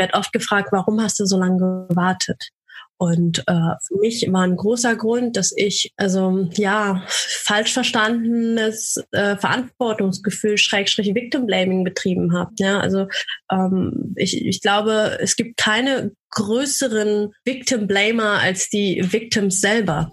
werde oft gefragt, warum hast du so lange gewartet? Und äh, für mich war ein großer Grund, dass ich also ja falsch verstandenes äh, Verantwortungsgefühl Schrägstrich Victim Blaming betrieben habe. Ja, also ähm, ich, ich glaube, es gibt keine größeren Victim Blamer als die Victims selber.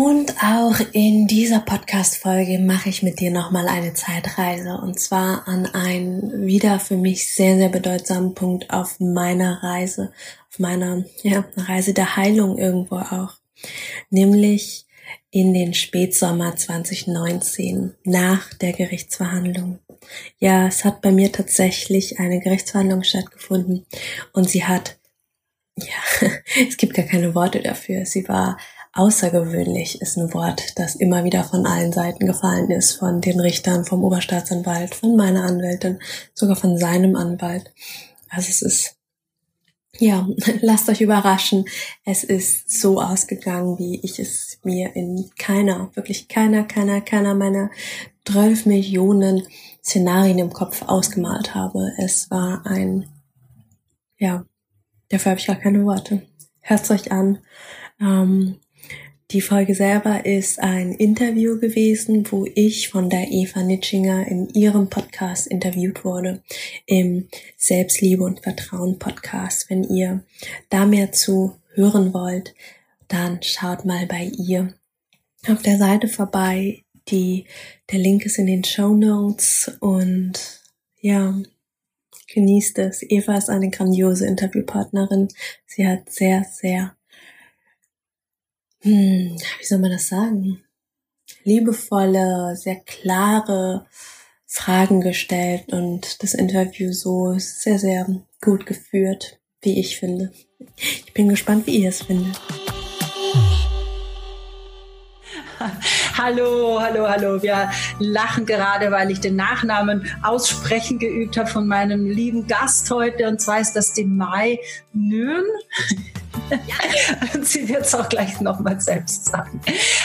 Und auch in dieser Podcast-Folge mache ich mit dir nochmal eine Zeitreise. Und zwar an einen wieder für mich sehr, sehr bedeutsamen Punkt auf meiner Reise, auf meiner ja, Reise der Heilung irgendwo auch, nämlich in den Spätsommer 2019 nach der Gerichtsverhandlung. Ja, es hat bei mir tatsächlich eine Gerichtsverhandlung stattgefunden und sie hat, ja, es gibt gar keine Worte dafür, sie war Außergewöhnlich ist ein Wort, das immer wieder von allen Seiten gefallen ist, von den Richtern, vom Oberstaatsanwalt, von meiner Anwältin, sogar von seinem Anwalt. Also es ist, ja, lasst euch überraschen. Es ist so ausgegangen, wie ich es mir in keiner, wirklich keiner, keiner, keiner meiner 12 Millionen Szenarien im Kopf ausgemalt habe. Es war ein, ja, dafür habe ich gar keine Worte. Hört's euch an. Ähm, die Folge selber ist ein Interview gewesen, wo ich von der Eva Nitschinger in ihrem Podcast interviewt wurde, im Selbstliebe und Vertrauen Podcast. Wenn ihr da mehr zu hören wollt, dann schaut mal bei ihr auf der Seite vorbei. Die, der Link ist in den Show Notes und ja, genießt es. Eva ist eine grandiose Interviewpartnerin. Sie hat sehr, sehr hm, wie soll man das sagen? Liebevolle, sehr klare Fragen gestellt und das Interview so sehr, sehr gut geführt, wie ich finde. Ich bin gespannt, wie ihr es findet. Hallo, hallo, hallo. Wir lachen gerade, weil ich den Nachnamen aussprechen geübt habe von meinem lieben Gast heute. Und zwar ist das die Mai Nürn. Und sie wird es auch gleich nochmal selbst sagen.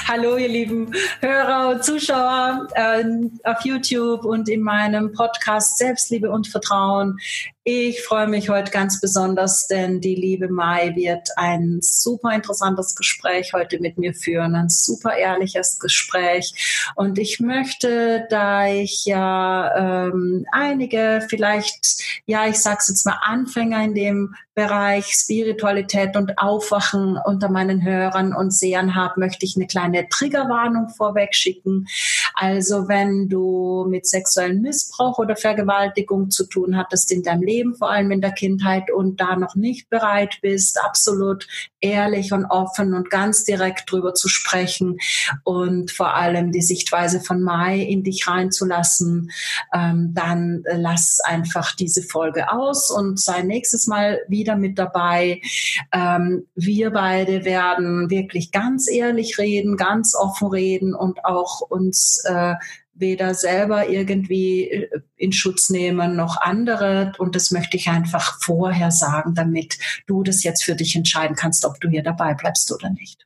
Hallo, ihr lieben Hörer und Zuschauer äh, auf YouTube und in meinem Podcast Selbstliebe und Vertrauen. Ich freue mich heute ganz besonders, denn die liebe Mai wird ein super interessantes Gespräch heute mit mir führen, ein super ehrliches Gespräch. Und ich möchte, da ich ja ähm, einige vielleicht, ja, ich sag's jetzt mal Anfänger in dem Bereich Spiritualität und Aufwachen unter meinen Hörern und Sehern habe, möchte ich eine kleine Triggerwarnung vorweg schicken. Also wenn du mit sexuellem Missbrauch oder Vergewaltigung zu tun hattest in deinem Leben, vor allem in der Kindheit und da noch nicht bereit bist, absolut ehrlich und offen und ganz direkt drüber zu sprechen und vor allem die Sichtweise von Mai in dich reinzulassen, ähm, dann lass einfach diese Folge aus und sei nächstes Mal wieder mit dabei. Ähm, wir beide werden wirklich ganz ehrlich reden, ganz offen reden und auch uns äh, weder selber irgendwie äh, in Schutz nehmen noch andere. Und das möchte ich einfach vorher sagen, damit du das jetzt für dich entscheiden kannst, ob du hier dabei bleibst oder nicht.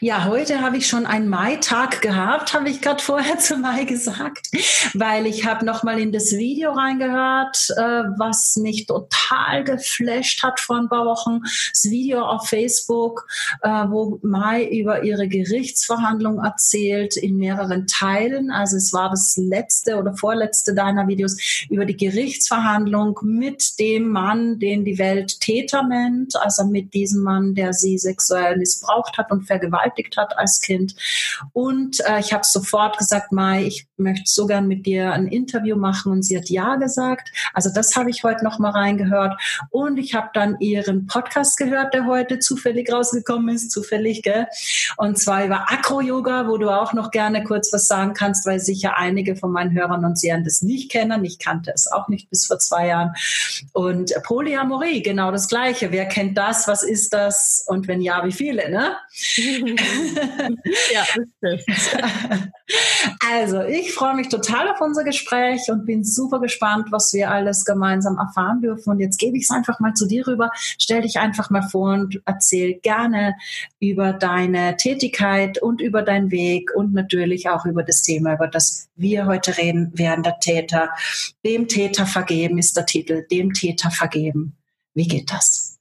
Ja, heute habe ich schon einen Mai-Tag gehabt, habe ich gerade vorher zu Mai gesagt, weil ich habe noch mal in das Video reingehört, äh, was mich total geflasht hat vor ein paar Wochen. Das Video auf Facebook, äh, wo Mai über ihre Gerichtsverhandlung erzählt in mehreren Teilen. Also es war das letzte oder vorletzte deiner Videos über die Gerichtsverhandlung mit dem Mann, den die Welt Täter nennt, also mit diesem Mann, der sie sexuell missbraucht hat und vergewaltigt hat als Kind. Und äh, ich habe sofort gesagt, Mai, ich möchte so gern mit dir ein Interview machen und sie hat ja gesagt. Also das habe ich heute noch mal reingehört und ich habe dann ihren Podcast gehört, der heute zufällig rausgekommen ist, zufällig, gell? Und zwar über Akro-Yoga, wo du auch noch gerne kurz was sagen kannst, weil sicher einige von meinen Hörern und Sehern das nicht kennen. Ich kannte es auch nicht bis vor zwei Jahren. Und Polyamorie, genau das Gleiche. Wer kennt das? Was ist das? Und wenn ja, wie viele, ne? ja, das stimmt. Also, ich freue mich total auf unser Gespräch und bin super gespannt, was wir alles gemeinsam erfahren dürfen. Und jetzt gebe ich es einfach mal zu dir rüber. Stell dich einfach mal vor und erzähl gerne über deine Tätigkeit und über deinen Weg und natürlich auch über das Thema, über das wir heute reden, werden der Täter. Dem Täter vergeben ist der Titel. Dem Täter vergeben. Wie geht das?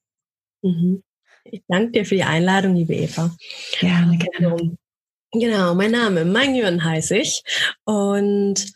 Mhm. Ich danke dir für die Einladung, liebe Eva. Gerne, gerne. Genau, mein Name, Mangyun heiße ich. Und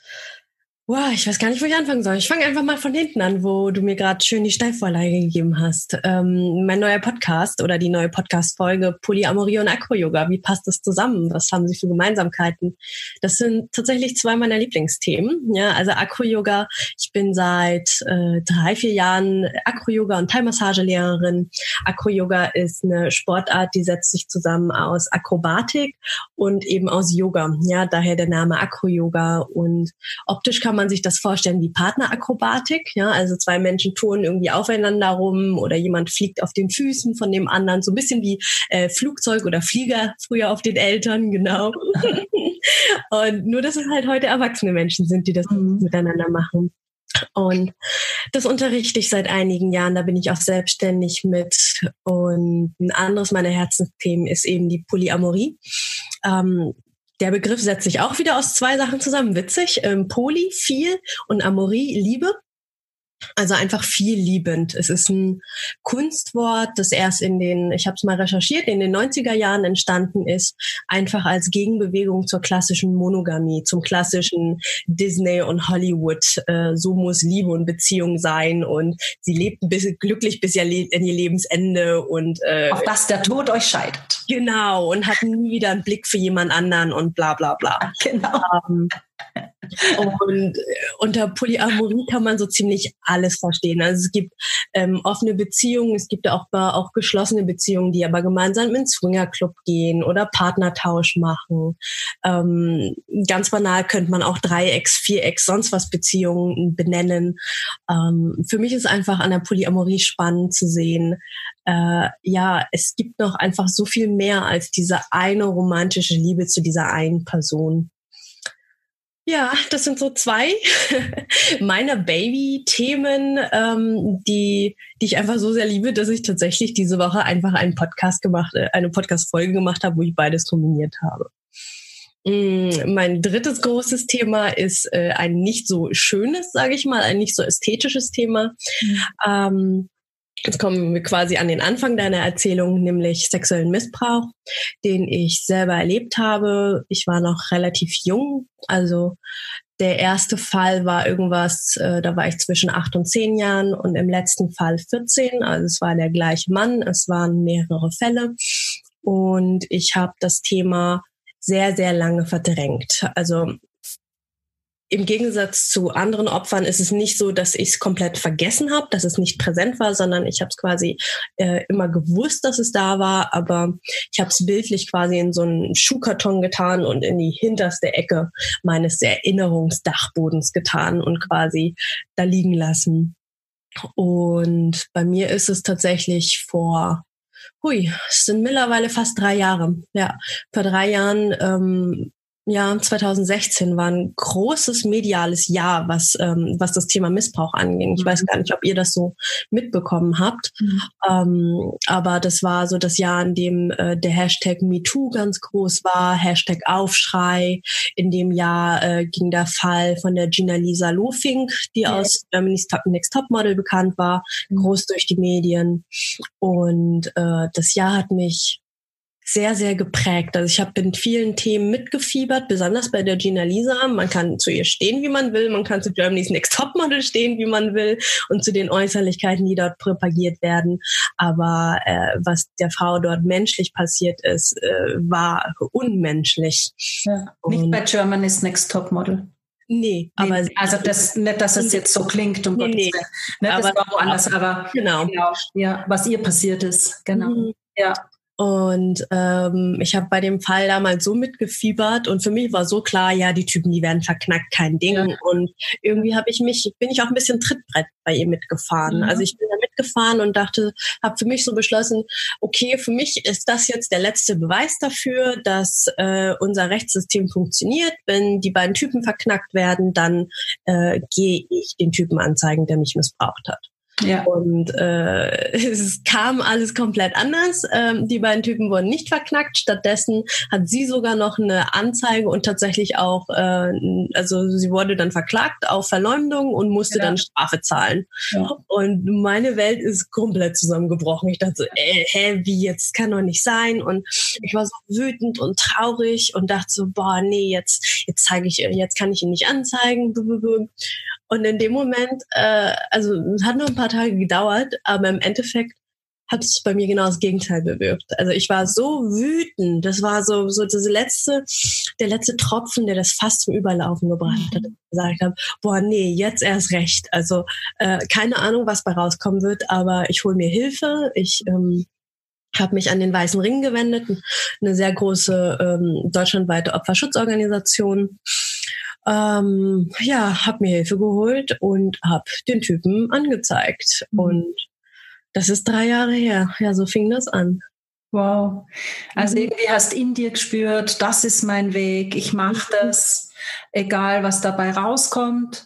Wow, ich weiß gar nicht, wo ich anfangen soll. Ich fange einfach mal von hinten an, wo du mir gerade schön die Steilvorlage gegeben hast. Ähm, mein neuer Podcast oder die neue Podcast-Folge Polyamorie und Acro-Yoga. Wie passt das zusammen? Was haben sie für Gemeinsamkeiten? Das sind tatsächlich zwei meiner Lieblingsthemen. Ja, also Acro-Yoga. Ich bin seit äh, drei, vier Jahren Acro-Yoga und Thai-Massagelehrerin. Acro-Yoga ist eine Sportart, die setzt sich zusammen aus Akrobatik und eben aus Yoga. Ja, daher der Name Acro-Yoga. Und optisch kann man sich das vorstellen wie Partnerakrobatik. Ja, also zwei Menschen touren irgendwie aufeinander rum oder jemand fliegt auf den Füßen von dem anderen, so ein bisschen wie äh, Flugzeug oder Flieger früher auf den Eltern, genau. und nur, dass es halt heute erwachsene Menschen sind, die das mhm. miteinander machen. Und das unterrichte ich seit einigen Jahren. Da bin ich auch selbstständig mit. Und ein anderes meiner Herzensthemen ist eben die Polyamorie. Ähm, der Begriff setzt sich auch wieder aus zwei Sachen zusammen. Witzig. Ähm, Poly, viel und Amorie, Liebe. Also einfach viel liebend. Es ist ein Kunstwort, das erst in den, ich habe es mal recherchiert, in den 90er Jahren entstanden ist, einfach als Gegenbewegung zur klassischen Monogamie, zum klassischen Disney und Hollywood. Äh, so muss Liebe und Beziehung sein und sie lebt bis, glücklich bis in ihr Lebensende und äh, auf das der Tod euch scheidet. Genau und hat nie wieder einen Blick für jemand anderen und bla bla bla. Genau. Ähm, und äh, unter Polyamorie kann man so ziemlich alles verstehen. Also es gibt ähm, offene Beziehungen, es gibt auch, auch geschlossene Beziehungen, die aber gemeinsam in den Swingerclub gehen oder Partnertausch machen. Ähm, ganz banal könnte man auch Dreiecks, Vierecks, sonst was Beziehungen benennen. Ähm, für mich ist einfach an der Polyamorie spannend zu sehen, äh, ja, es gibt noch einfach so viel mehr als diese eine romantische Liebe zu dieser einen Person. Ja, das sind so zwei meiner Baby-Themen, ähm, die, die ich einfach so sehr liebe, dass ich tatsächlich diese Woche einfach einen Podcast gemacht, äh, eine Podcast-Folge gemacht habe, wo ich beides dominiert habe. Mm, mein drittes großes Thema ist äh, ein nicht so schönes, sage ich mal, ein nicht so ästhetisches Thema. Mhm. Ähm, Jetzt kommen wir quasi an den Anfang deiner Erzählung, nämlich sexuellen Missbrauch, den ich selber erlebt habe. Ich war noch relativ jung, also der erste Fall war irgendwas, äh, da war ich zwischen acht und zehn Jahren und im letzten Fall 14. Also es war der gleiche Mann, es waren mehrere Fälle und ich habe das Thema sehr, sehr lange verdrängt. Also im Gegensatz zu anderen Opfern ist es nicht so, dass ich es komplett vergessen habe, dass es nicht präsent war, sondern ich habe es quasi äh, immer gewusst, dass es da war, aber ich habe es bildlich quasi in so einen Schuhkarton getan und in die hinterste Ecke meines Erinnerungsdachbodens getan und quasi da liegen lassen. Und bei mir ist es tatsächlich vor Hui, es sind mittlerweile fast drei Jahre. Ja, vor drei Jahren ähm, ja, 2016 war ein großes mediales Jahr, was, ähm, was das Thema Missbrauch anging. Ich mhm. weiß gar nicht, ob ihr das so mitbekommen habt. Mhm. Ähm, aber das war so das Jahr, in dem äh, der Hashtag MeToo ganz groß war, Hashtag Aufschrei. In dem Jahr äh, ging der Fall von der Gina Lisa Lofink, die ja. aus Germany's Next Top Model bekannt war, mhm. groß durch die Medien. Und äh, das Jahr hat mich sehr, sehr geprägt. Also ich habe in vielen Themen mitgefiebert, besonders bei der Gina Lisa. Man kann zu ihr stehen, wie man will. Man kann zu Germany's Next Topmodel stehen, wie man will und zu den Äußerlichkeiten, die dort propagiert werden. Aber äh, was der Frau dort menschlich passiert ist, äh, war unmenschlich. Ja, nicht bei Germany's Next Topmodel. Nee, aber nee, also das nicht, dass es jetzt so klingt, um nee, nee. Ne, das war woanders, aber genau. genau. ja, was ihr passiert ist, genau. Mhm. Ja. Und ähm, ich habe bei dem Fall damals so mitgefiebert und für mich war so klar, ja, die Typen, die werden verknackt, kein Ding. Ja. Und irgendwie habe ich mich, bin ich auch ein bisschen Trittbrett bei ihr mitgefahren. Mhm. Also ich bin da gefahren und dachte, habe für mich so beschlossen, okay, für mich ist das jetzt der letzte Beweis dafür, dass äh, unser Rechtssystem funktioniert. Wenn die beiden Typen verknackt werden, dann äh, gehe ich den Typen anzeigen, der mich missbraucht hat. Ja. Und äh, es kam alles komplett anders. Ähm, die beiden Typen wurden nicht verknackt. Stattdessen hat sie sogar noch eine Anzeige und tatsächlich auch, äh, also sie wurde dann verklagt auf Verleumdung und musste ja. dann Strafe zahlen. Ja. Und meine Welt ist komplett zusammengebrochen. Ich dachte so, äh, hä, wie jetzt kann doch nicht sein. Und ich war so wütend und traurig und dachte so, boah, nee, jetzt jetzt zeige ich, jetzt kann ich ihn nicht anzeigen. Und in dem Moment, äh, also es hat nur ein paar Tage gedauert, aber im Endeffekt hat es bei mir genau das Gegenteil bewirkt. Also ich war so wütend. Das war so so das letzte, der letzte Tropfen, der das fast zum Überlaufen gebracht hat. Ich gesagt habe, boah, nee, jetzt erst recht. Also äh, keine Ahnung, was bei rauskommen wird, aber ich hole mir Hilfe. Ich ähm, habe mich an den Weißen Ring gewendet, eine sehr große ähm, deutschlandweite Opferschutzorganisation ähm, ja, habe mir Hilfe geholt und habe den Typen angezeigt. Mhm. Und das ist drei Jahre her. Ja, so fing das an. Wow. Also mhm. irgendwie hast in dir gespürt, das ist mein Weg, ich mache mhm. das, egal was dabei rauskommt.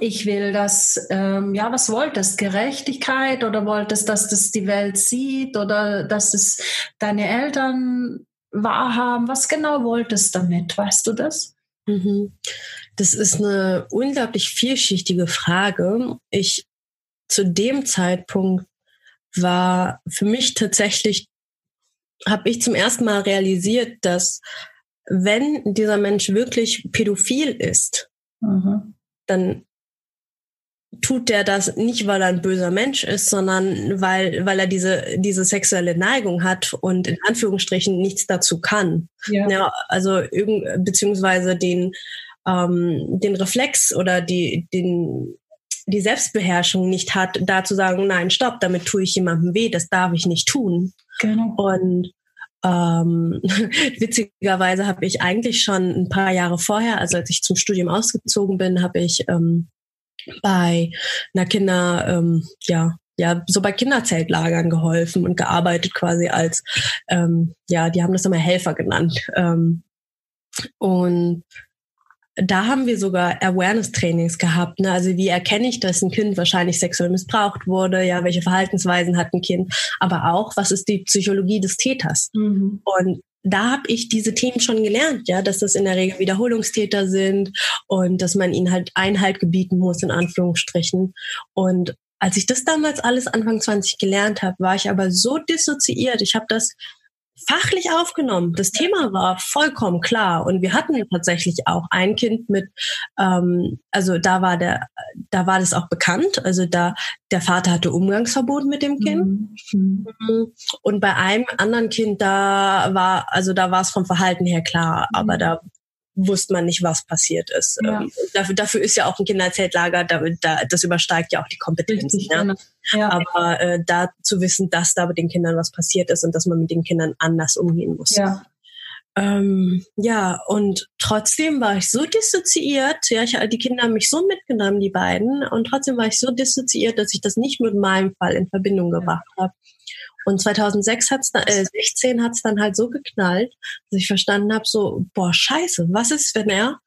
Ich will das, ähm, ja, was wolltest? Gerechtigkeit oder wolltest, dass das die Welt sieht oder dass es deine Eltern wahrhaben? Was genau wolltest damit? Weißt du das? Mhm. Das ist eine unglaublich vielschichtige Frage. Ich zu dem Zeitpunkt war für mich tatsächlich, habe ich zum ersten Mal realisiert, dass wenn dieser Mensch wirklich pädophil ist, mhm. dann tut der das nicht, weil er ein böser Mensch ist, sondern weil, weil er diese, diese sexuelle Neigung hat und in Anführungsstrichen nichts dazu kann. Ja. ja also irgend, beziehungsweise den, ähm, den Reflex oder die, den, die Selbstbeherrschung nicht hat, da zu sagen, nein, stopp, damit tue ich jemandem weh, das darf ich nicht tun. Genau. Und ähm, witzigerweise habe ich eigentlich schon ein paar Jahre vorher, also als ich zum Studium ausgezogen bin, habe ich ähm, bei einer Kinder, ähm, ja, ja, so bei Kinderzeltlagern geholfen und gearbeitet quasi als, ähm, ja, die haben das immer Helfer genannt. Ähm, und da haben wir sogar Awareness-Trainings gehabt. Ne? Also wie erkenne ich, dass ein Kind wahrscheinlich sexuell missbraucht wurde? Ja, welche Verhaltensweisen hat ein Kind? Aber auch, was ist die Psychologie des Täters? Mhm. Und da habe ich diese Themen schon gelernt, ja, dass das in der Regel Wiederholungstäter sind und dass man ihnen halt Einhalt gebieten muss, in Anführungsstrichen. Und als ich das damals alles Anfang 20 gelernt habe, war ich aber so dissoziiert. Ich habe das fachlich aufgenommen. Das Thema war vollkommen klar und wir hatten tatsächlich auch ein Kind mit, ähm, also da war der, da war das auch bekannt. Also da der Vater hatte Umgangsverbot mit dem Kind mhm. und bei einem anderen Kind da war, also da war es vom Verhalten her klar, aber mhm. da wusste man nicht, was passiert ist. Ja. Dafür, dafür ist ja auch ein Kinderzeltlager, da, da, das übersteigt ja auch die Kompetenz. Ja. Genau. ja. Aber äh, da zu wissen, dass da mit den Kindern was passiert ist und dass man mit den Kindern anders umgehen muss. Ja. Ähm, ja, und trotzdem war ich so dissoziiert, ja, ich, die Kinder haben mich so mitgenommen, die beiden, und trotzdem war ich so dissoziiert, dass ich das nicht mit meinem Fall in Verbindung gebracht habe. Und 2006 hat's dann, äh, 16 hat's dann halt so geknallt, dass ich verstanden habe, so, boah, scheiße, was ist, wenn er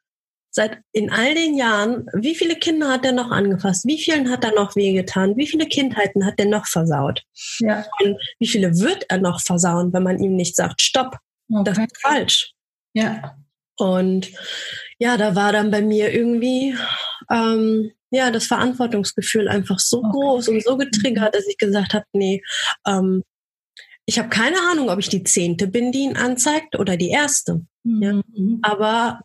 seit in all den Jahren, wie viele Kinder hat er noch angefasst? Wie vielen hat er noch wehgetan? Wie viele Kindheiten hat er noch versaut? Ja. Und wie viele wird er noch versauen, wenn man ihm nicht sagt, stopp, okay. das ist falsch. Ja. Und ja, da war dann bei mir irgendwie ähm, ja das Verantwortungsgefühl einfach so okay. groß und so getriggert, mhm. dass ich gesagt habe, nee, ähm, ich habe keine Ahnung, ob ich die zehnte bin, die ihn anzeigt oder die erste. Mhm. Ja? Aber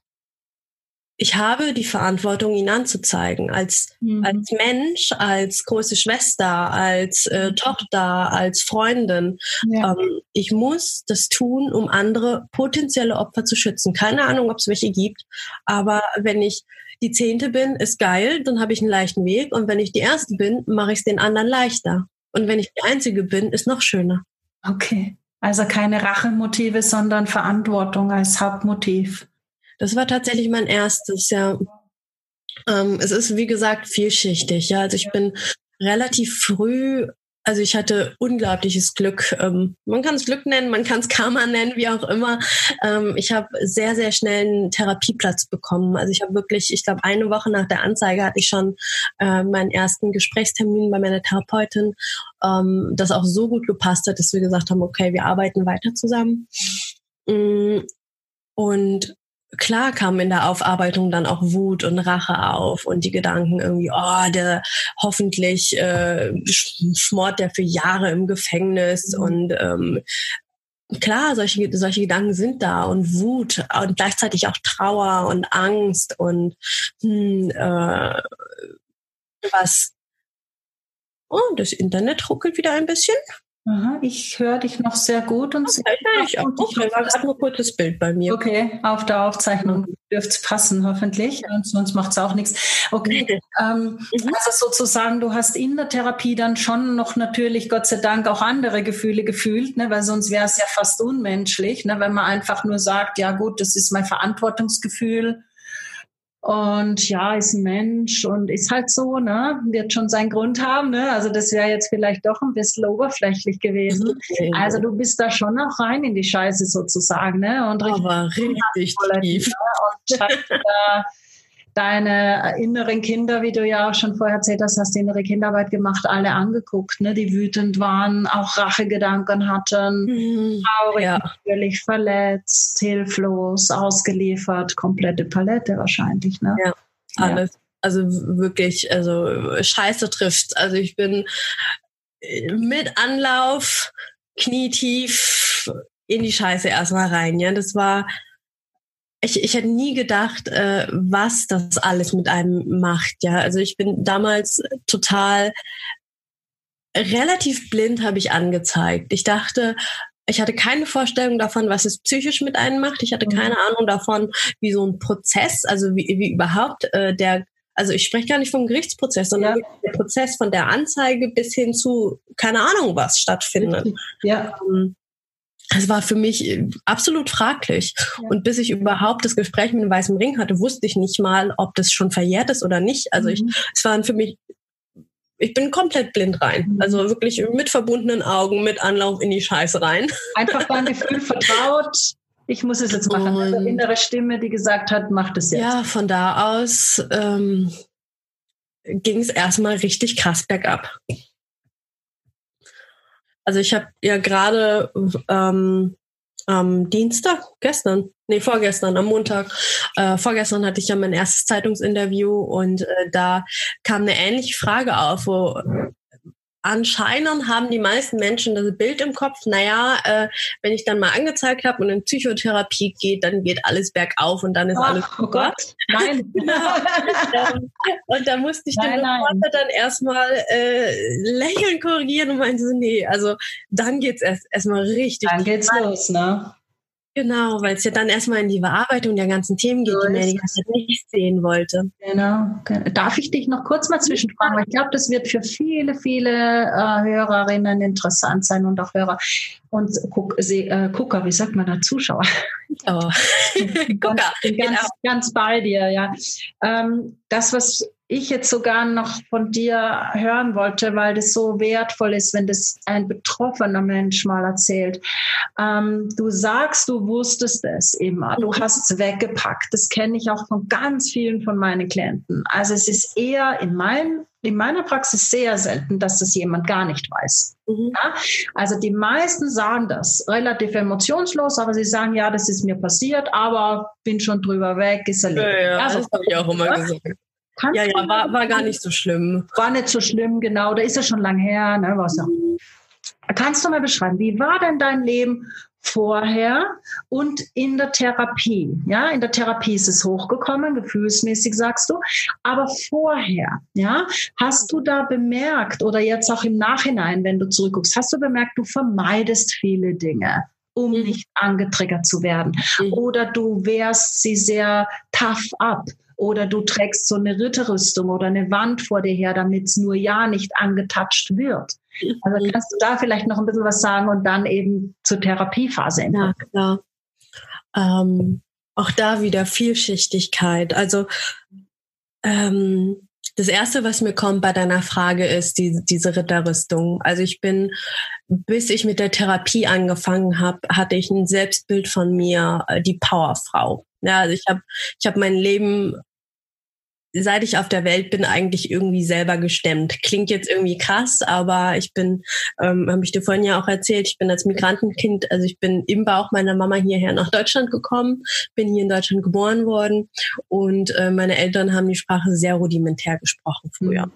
ich habe die Verantwortung, ihn anzuzeigen, als, mhm. als Mensch, als große Schwester, als äh, mhm. Tochter, als Freundin. Ja. Ähm, ich muss das tun, um andere potenzielle Opfer zu schützen. Keine Ahnung, ob es welche gibt, aber wenn ich die Zehnte bin, ist geil, dann habe ich einen leichten Weg. Und wenn ich die Erste bin, mache ich es den anderen leichter. Und wenn ich die Einzige bin, ist noch schöner. Okay. Also keine Rachemotive, sondern Verantwortung als Hauptmotiv. Das war tatsächlich mein erstes, ja. Ähm, es ist, wie gesagt, vielschichtig. Ja, also ich bin relativ früh also ich hatte unglaubliches Glück. Ähm, man kann es Glück nennen, man kann es Karma nennen, wie auch immer. Ähm, ich habe sehr, sehr schnell einen Therapieplatz bekommen. Also ich habe wirklich, ich glaube, eine Woche nach der Anzeige hatte ich schon äh, meinen ersten Gesprächstermin bei meiner Therapeutin, ähm, das auch so gut gepasst hat, dass wir gesagt haben, okay, wir arbeiten weiter zusammen. Mm, und klar kam in der Aufarbeitung dann auch Wut und Rache auf und die Gedanken irgendwie, oh, der hoffentlich äh, schmort der für Jahre im Gefängnis mhm. und ähm, klar, solche, solche Gedanken sind da und Wut und gleichzeitig auch Trauer und Angst und hm, äh, was. Oh, das Internet ruckelt wieder ein bisschen. Aha, ich höre dich noch sehr gut und okay, sehr ich auch. War gerade nur kurzes Bild bei mir. Okay, auf der Aufzeichnung mhm. dürfte es passen, hoffentlich. Und sonst macht es auch nichts. Okay, ähm, mhm. also sozusagen, du hast in der Therapie dann schon noch natürlich, Gott sei Dank, auch andere Gefühle gefühlt, ne? weil sonst wäre es ja fast unmenschlich, ne? wenn man einfach nur sagt, ja gut, das ist mein Verantwortungsgefühl und ja, ist ein Mensch und ist halt so, ne? Wird schon seinen Grund haben, ne? Also das wäre jetzt vielleicht doch ein bisschen oberflächlich gewesen. Okay. Also du bist da schon auch rein in die Scheiße sozusagen, ne? Und richtig, Aber richtig tief. Ne? Und da deine inneren Kinder, wie du ja auch schon vorher erzählt hast, hast innere Kinderarbeit gemacht, alle angeguckt, ne, die wütend waren, auch Rachegedanken hatten, mhm, traurig, ja. natürlich verletzt, hilflos, ausgeliefert, komplette Palette wahrscheinlich, ne? Ja, alles. Ja. Also wirklich, also Scheiße trifft. Also ich bin mit Anlauf knietief in die Scheiße erstmal rein. Ja, das war ich, ich hätte nie gedacht, äh, was das alles mit einem macht. Ja, also ich bin damals total relativ blind habe ich angezeigt. Ich dachte, ich hatte keine Vorstellung davon, was es psychisch mit einem macht. Ich hatte mhm. keine Ahnung davon, wie so ein Prozess, also wie, wie überhaupt äh, der, also ich spreche gar nicht vom Gerichtsprozess, sondern ja. der Prozess von der Anzeige bis hin zu keine Ahnung was stattfindet. Ja. Ähm, es war für mich äh, absolut fraglich. Ja. Und bis ich überhaupt das Gespräch mit dem weißen Ring hatte, wusste ich nicht mal, ob das schon verjährt ist oder nicht. Also mhm. ich, es waren für mich, ich bin komplett blind rein. Mhm. Also wirklich mit verbundenen Augen, mit Anlauf in die Scheiße rein. Einfach dein Gefühl vertraut. Ich muss es jetzt machen. Und, Eine innere Stimme, die gesagt hat, mach das jetzt. Ja, von da aus ähm, ging es erstmal richtig krass bergab. Also ich habe ja gerade ähm, am Dienstag, gestern, nee, vorgestern, am Montag, äh, vorgestern hatte ich ja mein erstes Zeitungsinterview und äh, da kam eine ähnliche Frage auf, wo anscheinend haben die meisten Menschen das Bild im Kopf, naja, äh, wenn ich dann mal angezeigt habe und in Psychotherapie geht, dann geht alles bergauf und dann ist Ach, alles oh Gott, nein. und da musste ich nein, den Reporter dann erstmal äh, lächeln korrigieren und meinte so, nee, also dann geht's erst erstmal richtig. Dann geht's los, ne? Genau, weil es ja dann erstmal in die Bearbeitung der ganzen Themen geht, so die man die ganze Zeit nicht sehen wollte. Genau. Darf ich dich noch kurz mal zwischenfragen? Weil ich glaube, das wird für viele, viele äh, Hörerinnen interessant sein und auch Hörer und Guck, äh, Gucker, wie sagt man da, Zuschauer? Oh. Gucker, ganz, genau. ganz bei dir, ja. Ähm, das, was ich jetzt sogar noch von dir hören wollte, weil das so wertvoll ist, wenn das ein betroffener Mensch mal erzählt. Ähm, du sagst, du wusstest es immer, du hast es weggepackt. Das kenne ich auch von ganz vielen von meinen Klienten. Also es ist eher in meinem in meiner Praxis sehr selten, dass das jemand gar nicht weiß. Mhm. Ja? Also die meisten sagen das relativ emotionslos, aber sie sagen, ja, das ist mir passiert, aber bin schon drüber weg, ist erledigt. Ja, ja, also, das habe ich auch immer gesagt. Kannst ja, ja, war, war gar nicht so schlimm. War nicht so schlimm, genau. Da ist ja schon lang her. Ne, was auch. Kannst du mal beschreiben, wie war denn dein Leben vorher und in der Therapie? Ja, in der Therapie ist es hochgekommen, gefühlsmäßig sagst du. Aber vorher, ja, hast du da bemerkt oder jetzt auch im Nachhinein, wenn du zurückguckst, hast du bemerkt, du vermeidest viele Dinge? Um mhm. nicht angetriggert zu werden. Mhm. Oder du wehrst sie sehr tough ab oder du trägst so eine Ritterrüstung oder eine Wand vor dir her, damit es nur ja nicht angetatscht wird. Also mhm. kannst du da vielleicht noch ein bisschen was sagen und dann eben zur Therapiephase Ja, klar. Ähm, auch da wieder Vielschichtigkeit. Also ähm, das erste, was mir kommt bei deiner Frage, ist die, diese Ritterrüstung. Also ich bin, bis ich mit der Therapie angefangen habe, hatte ich ein Selbstbild von mir, äh, die Powerfrau. Ja, also ich habe ich hab mein Leben seit ich auf der Welt bin, eigentlich irgendwie selber gestemmt. Klingt jetzt irgendwie krass, aber ich bin, ähm, habe ich dir vorhin ja auch erzählt, ich bin als Migrantenkind, also ich bin im Bauch meiner Mama hierher nach Deutschland gekommen, bin hier in Deutschland geboren worden und äh, meine Eltern haben die Sprache sehr rudimentär gesprochen früher. Mhm.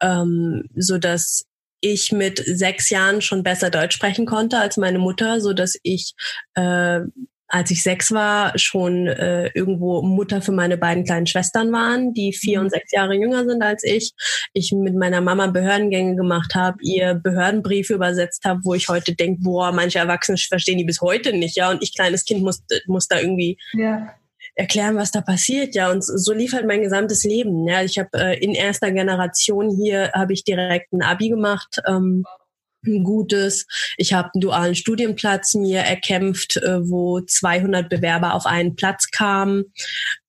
Ähm, so dass ich mit sechs Jahren schon besser Deutsch sprechen konnte als meine Mutter, so dass ich äh, als ich sechs war, schon äh, irgendwo Mutter für meine beiden kleinen Schwestern waren, die vier und mhm. sechs Jahre jünger sind als ich. Ich mit meiner Mama Behördengänge gemacht habe, ihr Behördenbriefe übersetzt habe, wo ich heute denke, boah, manche Erwachsene verstehen die bis heute nicht, ja. Und ich kleines Kind muss, muss da irgendwie ja. erklären, was da passiert, ja. Und so lief halt mein gesamtes Leben. Ja, ich habe äh, in erster Generation hier habe ich direkt ein Abi gemacht. Ähm, ein gutes. Ich habe einen dualen Studienplatz mir erkämpft, äh, wo 200 Bewerber auf einen Platz kamen.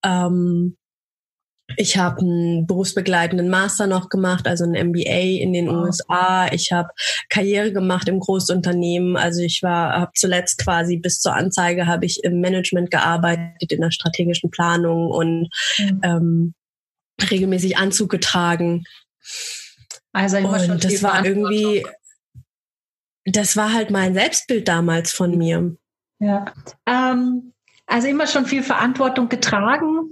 Ähm, ich habe einen berufsbegleitenden Master noch gemacht, also ein MBA in den. USA. Ich habe Karriere gemacht im Großunternehmen. Also ich war, habe zuletzt quasi bis zur Anzeige habe ich im Management gearbeitet, in der strategischen Planung und mhm. ähm, regelmäßig Anzug getragen. Also ich und das war irgendwie das war halt mein Selbstbild damals von mir. Ja. Ähm, also immer schon viel Verantwortung getragen.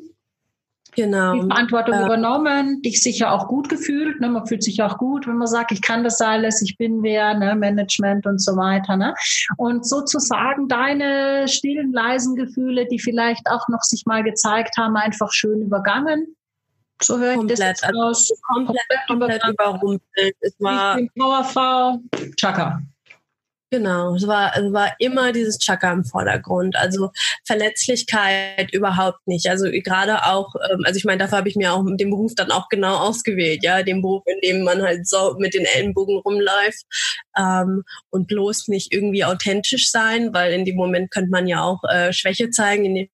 Genau. Viel Verantwortung äh, übernommen, dich sicher auch gut gefühlt. Ne? Man fühlt sich auch gut, wenn man sagt, ich kann das alles, ich bin wer, ne? Management und so weiter. Ne? Und sozusagen deine stillen, leisen Gefühle, die vielleicht auch noch sich mal gezeigt haben, einfach schön übergangen. So höre ich das jetzt also aus. Komplett, komplett, komplett überrumpelt. Es war ich bin Powerfrau, Chaka. Genau, es war, es war immer dieses Chakra im Vordergrund. Also Verletzlichkeit überhaupt nicht. Also gerade auch, ähm, also ich meine, dafür habe ich mir auch den Beruf dann auch genau ausgewählt, ja, den Beruf, in dem man halt so mit den Ellenbogen rumläuft ähm, und bloß nicht irgendwie authentisch sein, weil in dem Moment könnte man ja auch äh, Schwäche zeigen, in dem,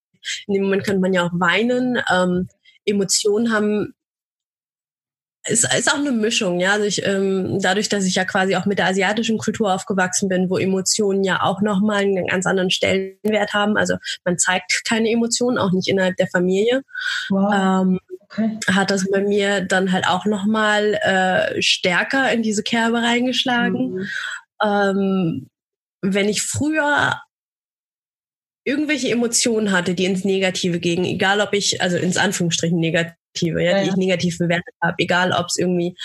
in dem Moment könnte man ja auch weinen. Ähm, Emotionen haben es ist auch eine Mischung, ja. Also ich, ähm, dadurch, dass ich ja quasi auch mit der asiatischen Kultur aufgewachsen bin, wo Emotionen ja auch nochmal einen ganz anderen Stellenwert haben. Also man zeigt keine Emotionen, auch nicht innerhalb der Familie. Wow. Ähm, okay. Hat das bei mir dann halt auch nochmal äh, stärker in diese Kerbe reingeschlagen. Mhm. Ähm, wenn ich früher irgendwelche Emotionen hatte, die ins Negative gingen, egal ob ich, also ins Anführungsstrichen negativ negative, ja, die ich negativ bewertet habe. Egal, ob es irgendwie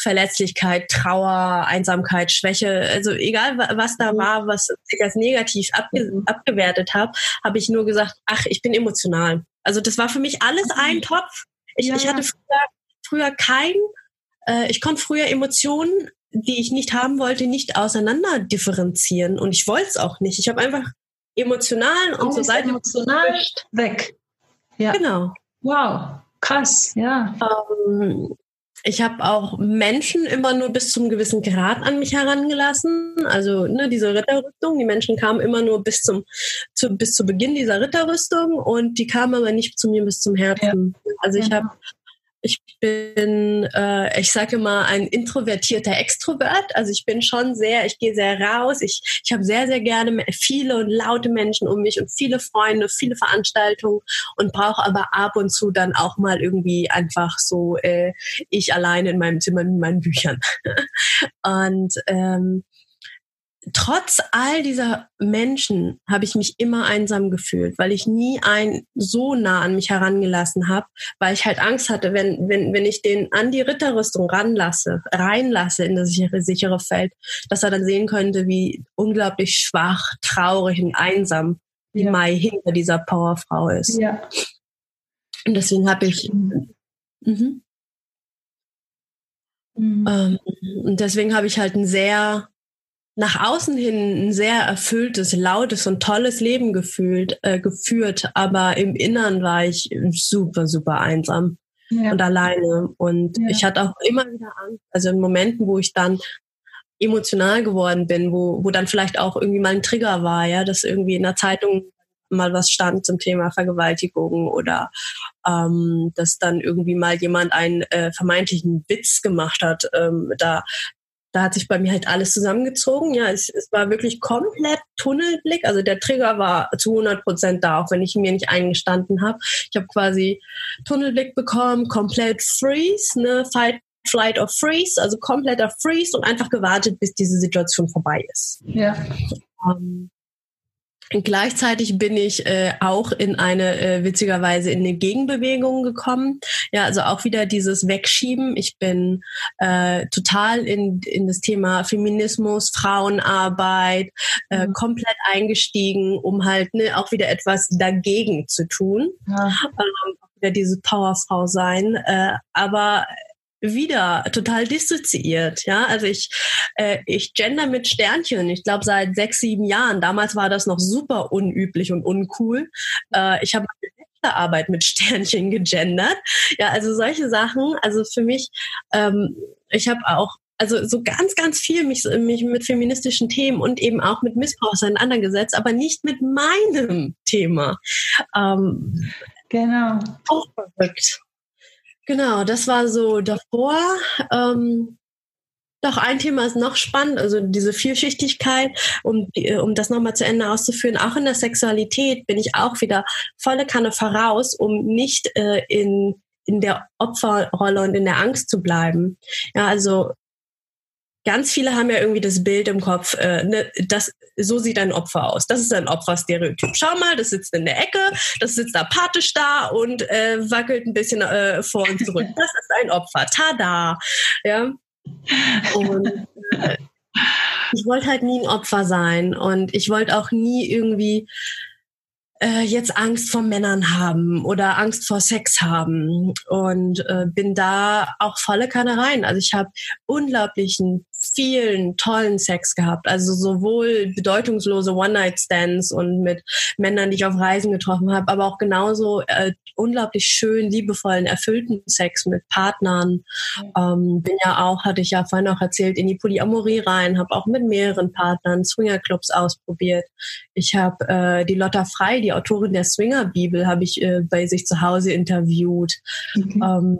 Verletzlichkeit, Trauer, Einsamkeit, Schwäche, also egal, was da mhm. war, was ich als negativ abge mhm. abgewertet habe, habe ich nur gesagt, ach, ich bin emotional. Also das war für mich alles ein Topf. Ich, ja. ich hatte früher, früher kein, äh, ich konnte früher Emotionen, die ich nicht haben wollte, nicht auseinander differenzieren. Und ich wollte es auch nicht. Ich habe einfach emotional und so Seite emotional weg. Ja. Genau. Wow. Krass, ja. Ähm, ich habe auch Menschen immer nur bis zum gewissen Grad an mich herangelassen. Also ne, diese Ritterrüstung, die Menschen kamen immer nur bis zum zu, bis zu Beginn dieser Ritterrüstung und die kamen aber nicht zu mir bis zum Herzen. Ja. Also ich habe ich bin, äh, ich sage immer, ein introvertierter Extrovert. Also ich bin schon sehr, ich gehe sehr raus. Ich, ich habe sehr, sehr gerne viele und laute Menschen um mich und viele Freunde, viele Veranstaltungen und brauche aber ab und zu dann auch mal irgendwie einfach so äh, ich alleine in meinem Zimmer mit meinen Büchern. und ähm, trotz all dieser Menschen habe ich mich immer einsam gefühlt, weil ich nie ein so nah an mich herangelassen habe, weil ich halt Angst hatte, wenn, wenn, wenn ich den an die Ritterrüstung ranlasse, reinlasse in das sichere, sichere Feld, dass er dann sehen könnte, wie unglaublich schwach, traurig und einsam die ja. Mai hinter dieser Powerfrau ist. Ja. Und deswegen habe ich. Mhm. Mhm. Ähm, und deswegen habe ich halt ein sehr nach außen hin ein sehr erfülltes, lautes und tolles Leben gefühlt, äh, geführt, aber im Innern war ich super, super einsam ja. und alleine. Und ja. ich hatte auch immer wieder Angst, also in Momenten, wo ich dann emotional geworden bin, wo, wo dann vielleicht auch irgendwie mal ein Trigger war, ja, dass irgendwie in der Zeitung mal was stand zum Thema Vergewaltigung oder ähm, dass dann irgendwie mal jemand einen äh, vermeintlichen Witz gemacht hat. Ähm, da da hat sich bei mir halt alles zusammengezogen. Ja, es, es war wirklich komplett Tunnelblick. Also der Trigger war zu 100 Prozent da, auch wenn ich mir nicht eingestanden habe. Ich habe quasi Tunnelblick bekommen, komplett Freeze, ne, Fight, Flight of Freeze, also kompletter Freeze und einfach gewartet, bis diese Situation vorbei ist. Ja. Ähm, Gleichzeitig bin ich äh, auch in eine, äh, witzigerweise, in eine Gegenbewegung gekommen. Ja, also auch wieder dieses Wegschieben. Ich bin äh, total in, in das Thema Feminismus, Frauenarbeit äh, mhm. komplett eingestiegen, um halt ne, auch wieder etwas dagegen zu tun. Ja. Ähm, wieder diese Powerfrau sein. Äh, aber wieder total dissoziiert. Ja, also ich, äh, ich gender mit Sternchen. Ich glaube seit sechs, sieben Jahren. Damals war das noch super unüblich und uncool. Äh, ich habe Arbeit mit Sternchen gegendert. Ja, also solche Sachen. Also für mich, ähm, ich habe auch also so ganz, ganz viel mich, mich mit feministischen Themen und eben auch mit Missbrauch auseinandergesetzt, aber nicht mit meinem Thema. Ähm, genau. Auch verrückt. Genau, das war so davor. Ähm, doch ein Thema ist noch spannend, also diese Vielschichtigkeit, um, um das nochmal zu Ende auszuführen. Auch in der Sexualität bin ich auch wieder volle Kanne voraus, um nicht äh, in, in der Opferrolle und in der Angst zu bleiben. Ja, also ganz viele haben ja irgendwie das Bild im Kopf, äh, ne, das, so sieht ein Opfer aus. Das ist ein Opferstereotyp. Schau mal, das sitzt in der Ecke, das sitzt apathisch da und äh, wackelt ein bisschen äh, vor und zurück. Das ist ein Opfer. Tada! Ja. Und äh, ich wollte halt nie ein Opfer sein und ich wollte auch nie irgendwie äh, jetzt Angst vor Männern haben oder Angst vor Sex haben und äh, bin da auch volle Kanne rein. Also ich habe unglaublichen vielen tollen Sex gehabt. Also sowohl bedeutungslose One-Night-Stands und mit Männern, die ich auf Reisen getroffen habe, aber auch genauso äh, unglaublich schön, liebevollen, erfüllten Sex mit Partnern. Ähm, bin ja auch, hatte ich ja vorhin auch erzählt, in die Polyamorie rein, habe auch mit mehreren Partnern Swingerclubs ausprobiert. Ich habe äh, die Lotta Frei, die Autorin der Swinger-Bibel, habe ich äh, bei sich zu Hause interviewt. Mhm. Ähm,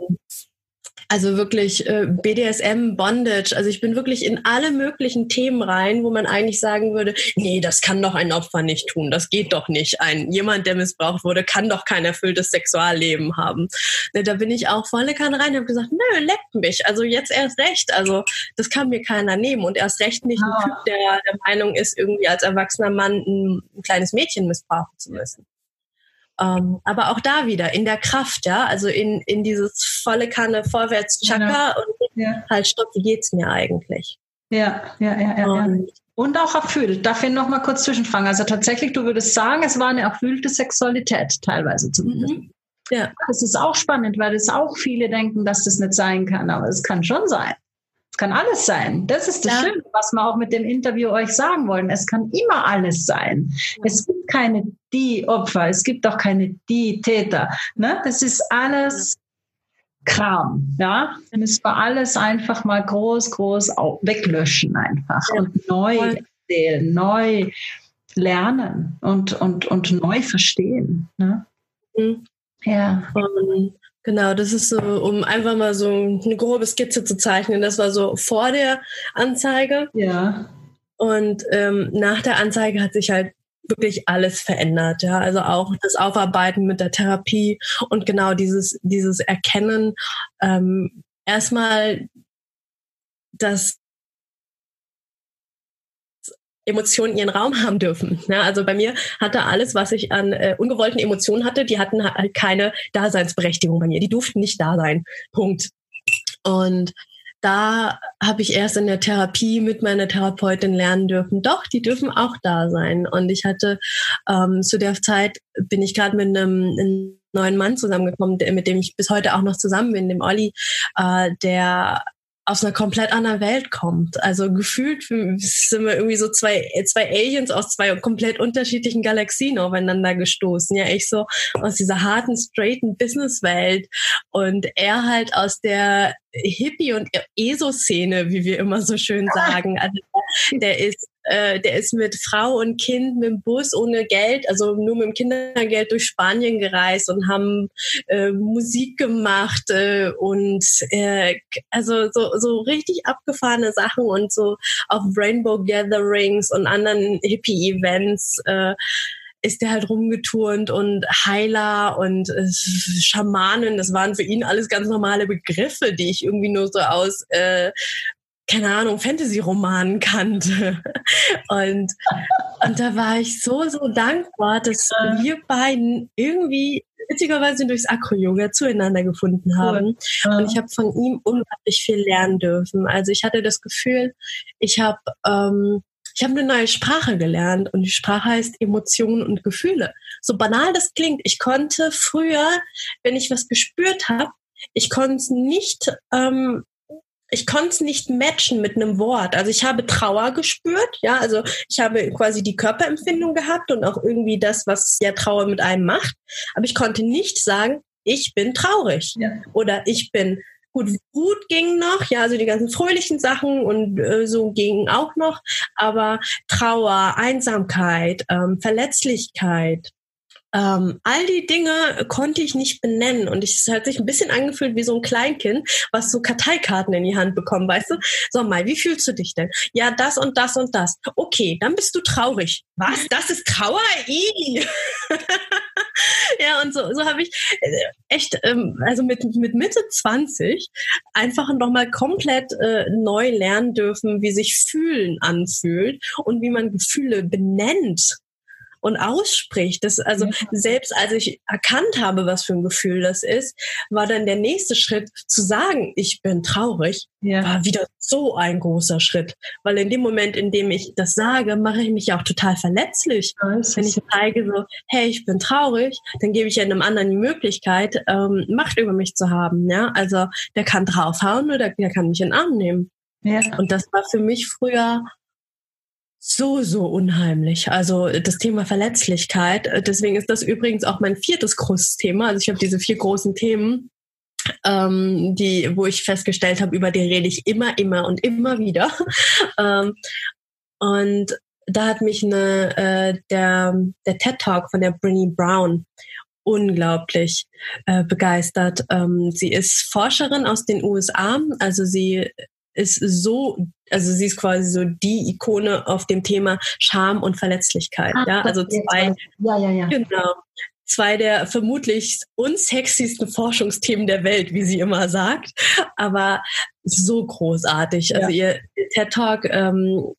also wirklich äh, BDSM, Bondage. Also ich bin wirklich in alle möglichen Themen rein, wo man eigentlich sagen würde, nee, das kann doch ein Opfer nicht tun. Das geht doch nicht. Ein jemand, der missbraucht wurde, kann doch kein erfülltes Sexualleben haben. Ne, da bin ich auch volle Kanne rein und habe gesagt, nö, leckt mich. Also jetzt erst recht. Also das kann mir keiner nehmen und erst recht nicht ein Typ, der der Meinung ist, irgendwie als erwachsener Mann ein, ein kleines Mädchen missbrauchen zu müssen. Ähm, aber auch da wieder in der Kraft, ja, also in, in dieses volle Kanne vorwärts Chakra ja. und ja. halt stopp, wie geht's mir eigentlich? Ja, ja, ja, ja. Und, ja. und auch erfüllt. Darf ich noch mal kurz zwischenfragen? Also tatsächlich, du würdest sagen, es war eine erfüllte Sexualität, teilweise zumindest. Mhm. Ja. Das ist auch spannend, weil es auch viele denken, dass das nicht sein kann, aber es kann schon sein. Es kann alles sein. Das ist das ja. Schöne, was wir auch mit dem Interview euch sagen wollen. Es kann immer alles sein. Es gibt keine die Opfer, es gibt auch keine die Täter. Ne? Das ist alles Kram. Ja, wir müssen alles einfach mal groß, groß weglöschen einfach ja. und neu erzählen, neu lernen und, und, und neu verstehen. Ne? Mhm. Ja. Und Genau, das ist so, um einfach mal so eine grobe Skizze zu zeichnen. Das war so vor der Anzeige. Ja. Und ähm, nach der Anzeige hat sich halt wirklich alles verändert, ja. Also auch das Aufarbeiten mit der Therapie und genau dieses, dieses Erkennen, ähm, erstmal, dass Emotionen ihren Raum haben dürfen. Ja, also bei mir hatte alles, was ich an äh, ungewollten Emotionen hatte, die hatten halt keine Daseinsberechtigung bei mir. Die durften nicht da sein. Punkt. Und da habe ich erst in der Therapie mit meiner Therapeutin lernen dürfen, doch, die dürfen auch da sein. Und ich hatte ähm, zu der Zeit bin ich gerade mit einem, einem neuen Mann zusammengekommen, mit dem ich bis heute auch noch zusammen bin, dem Olli, äh, der aus einer komplett anderen Welt kommt. Also gefühlt sind wir irgendwie so zwei, zwei Aliens aus zwei komplett unterschiedlichen Galaxien aufeinander gestoßen. Ja, ich so aus dieser harten, straighten Businesswelt und er halt aus der Hippie- und ESO-Szene, wie wir immer so schön sagen. Also der ist äh, der ist mit Frau und Kind mit dem Bus ohne Geld, also nur mit dem Kindergeld durch Spanien gereist und haben äh, Musik gemacht äh, und äh, also so, so richtig abgefahrene Sachen und so auf Rainbow Gatherings und anderen Hippie-Events. Äh, ist der halt rumgeturnt und Heiler und äh, Schamanen, das waren für ihn alles ganz normale Begriffe, die ich irgendwie nur so aus äh, keine Ahnung, Fantasy-Romanen kannte. Und, und da war ich so, so dankbar, dass wir beiden irgendwie witzigerweise durchs Akro-Yoga zueinander gefunden haben. Cool. Und ich habe von ihm unglaublich viel lernen dürfen. Also ich hatte das Gefühl, ich habe ähm, ich habe eine neue Sprache gelernt und die Sprache heißt Emotionen und Gefühle. So banal das klingt, ich konnte früher, wenn ich was gespürt habe, ich konnte es nicht ähm, ich konnte es nicht matchen mit einem Wort. Also ich habe Trauer gespürt, ja, also ich habe quasi die Körperempfindung gehabt und auch irgendwie das, was ja Trauer mit einem macht. Aber ich konnte nicht sagen, ich bin traurig ja. oder ich bin gut. Wut ging noch, ja, also die ganzen fröhlichen Sachen und äh, so gingen auch noch. Aber Trauer, Einsamkeit, ähm, Verletzlichkeit, ähm, all die Dinge konnte ich nicht benennen und es hat sich ein bisschen angefühlt wie so ein Kleinkind, was so Karteikarten in die Hand bekommt, weißt du? So, Mai, wie fühlst du dich denn? Ja, das und das und das. Okay, dann bist du traurig. Was? Das ist Trauer? ja, und so, so habe ich äh, echt, ähm, also mit, mit Mitte 20 einfach nochmal komplett äh, neu lernen dürfen, wie sich Fühlen anfühlt und wie man Gefühle benennt und ausspricht. Das, also ja. selbst als ich erkannt habe, was für ein Gefühl das ist, war dann der nächste Schritt zu sagen, ich bin traurig, ja. war wieder so ein großer Schritt. Weil in dem Moment, in dem ich das sage, mache ich mich ja auch total verletzlich. Ja, Wenn ich zeige so, hey, ich bin traurig, dann gebe ich ja einem anderen die Möglichkeit, ähm, Macht über mich zu haben. Ja, also der kann draufhauen oder der kann mich in den Arm nehmen. Ja. Und das war für mich früher so, so unheimlich. Also das Thema Verletzlichkeit. Deswegen ist das übrigens auch mein viertes großes Thema. Also ich habe diese vier großen Themen, ähm, die, wo ich festgestellt habe, über die rede ich immer, immer und immer wieder. ähm, und da hat mich eine, äh, der, der TED Talk von der Brinny Brown unglaublich äh, begeistert. Ähm, sie ist Forscherin aus den USA, also sie ist so, also sie ist quasi so die Ikone auf dem Thema Scham und Verletzlichkeit. Ah, ja, also zwei, ja, ja, ja. genau, zwei der vermutlich unsexiesten Forschungsthemen der Welt, wie sie immer sagt, aber so großartig. Also ja. ihr TED Talk ähm,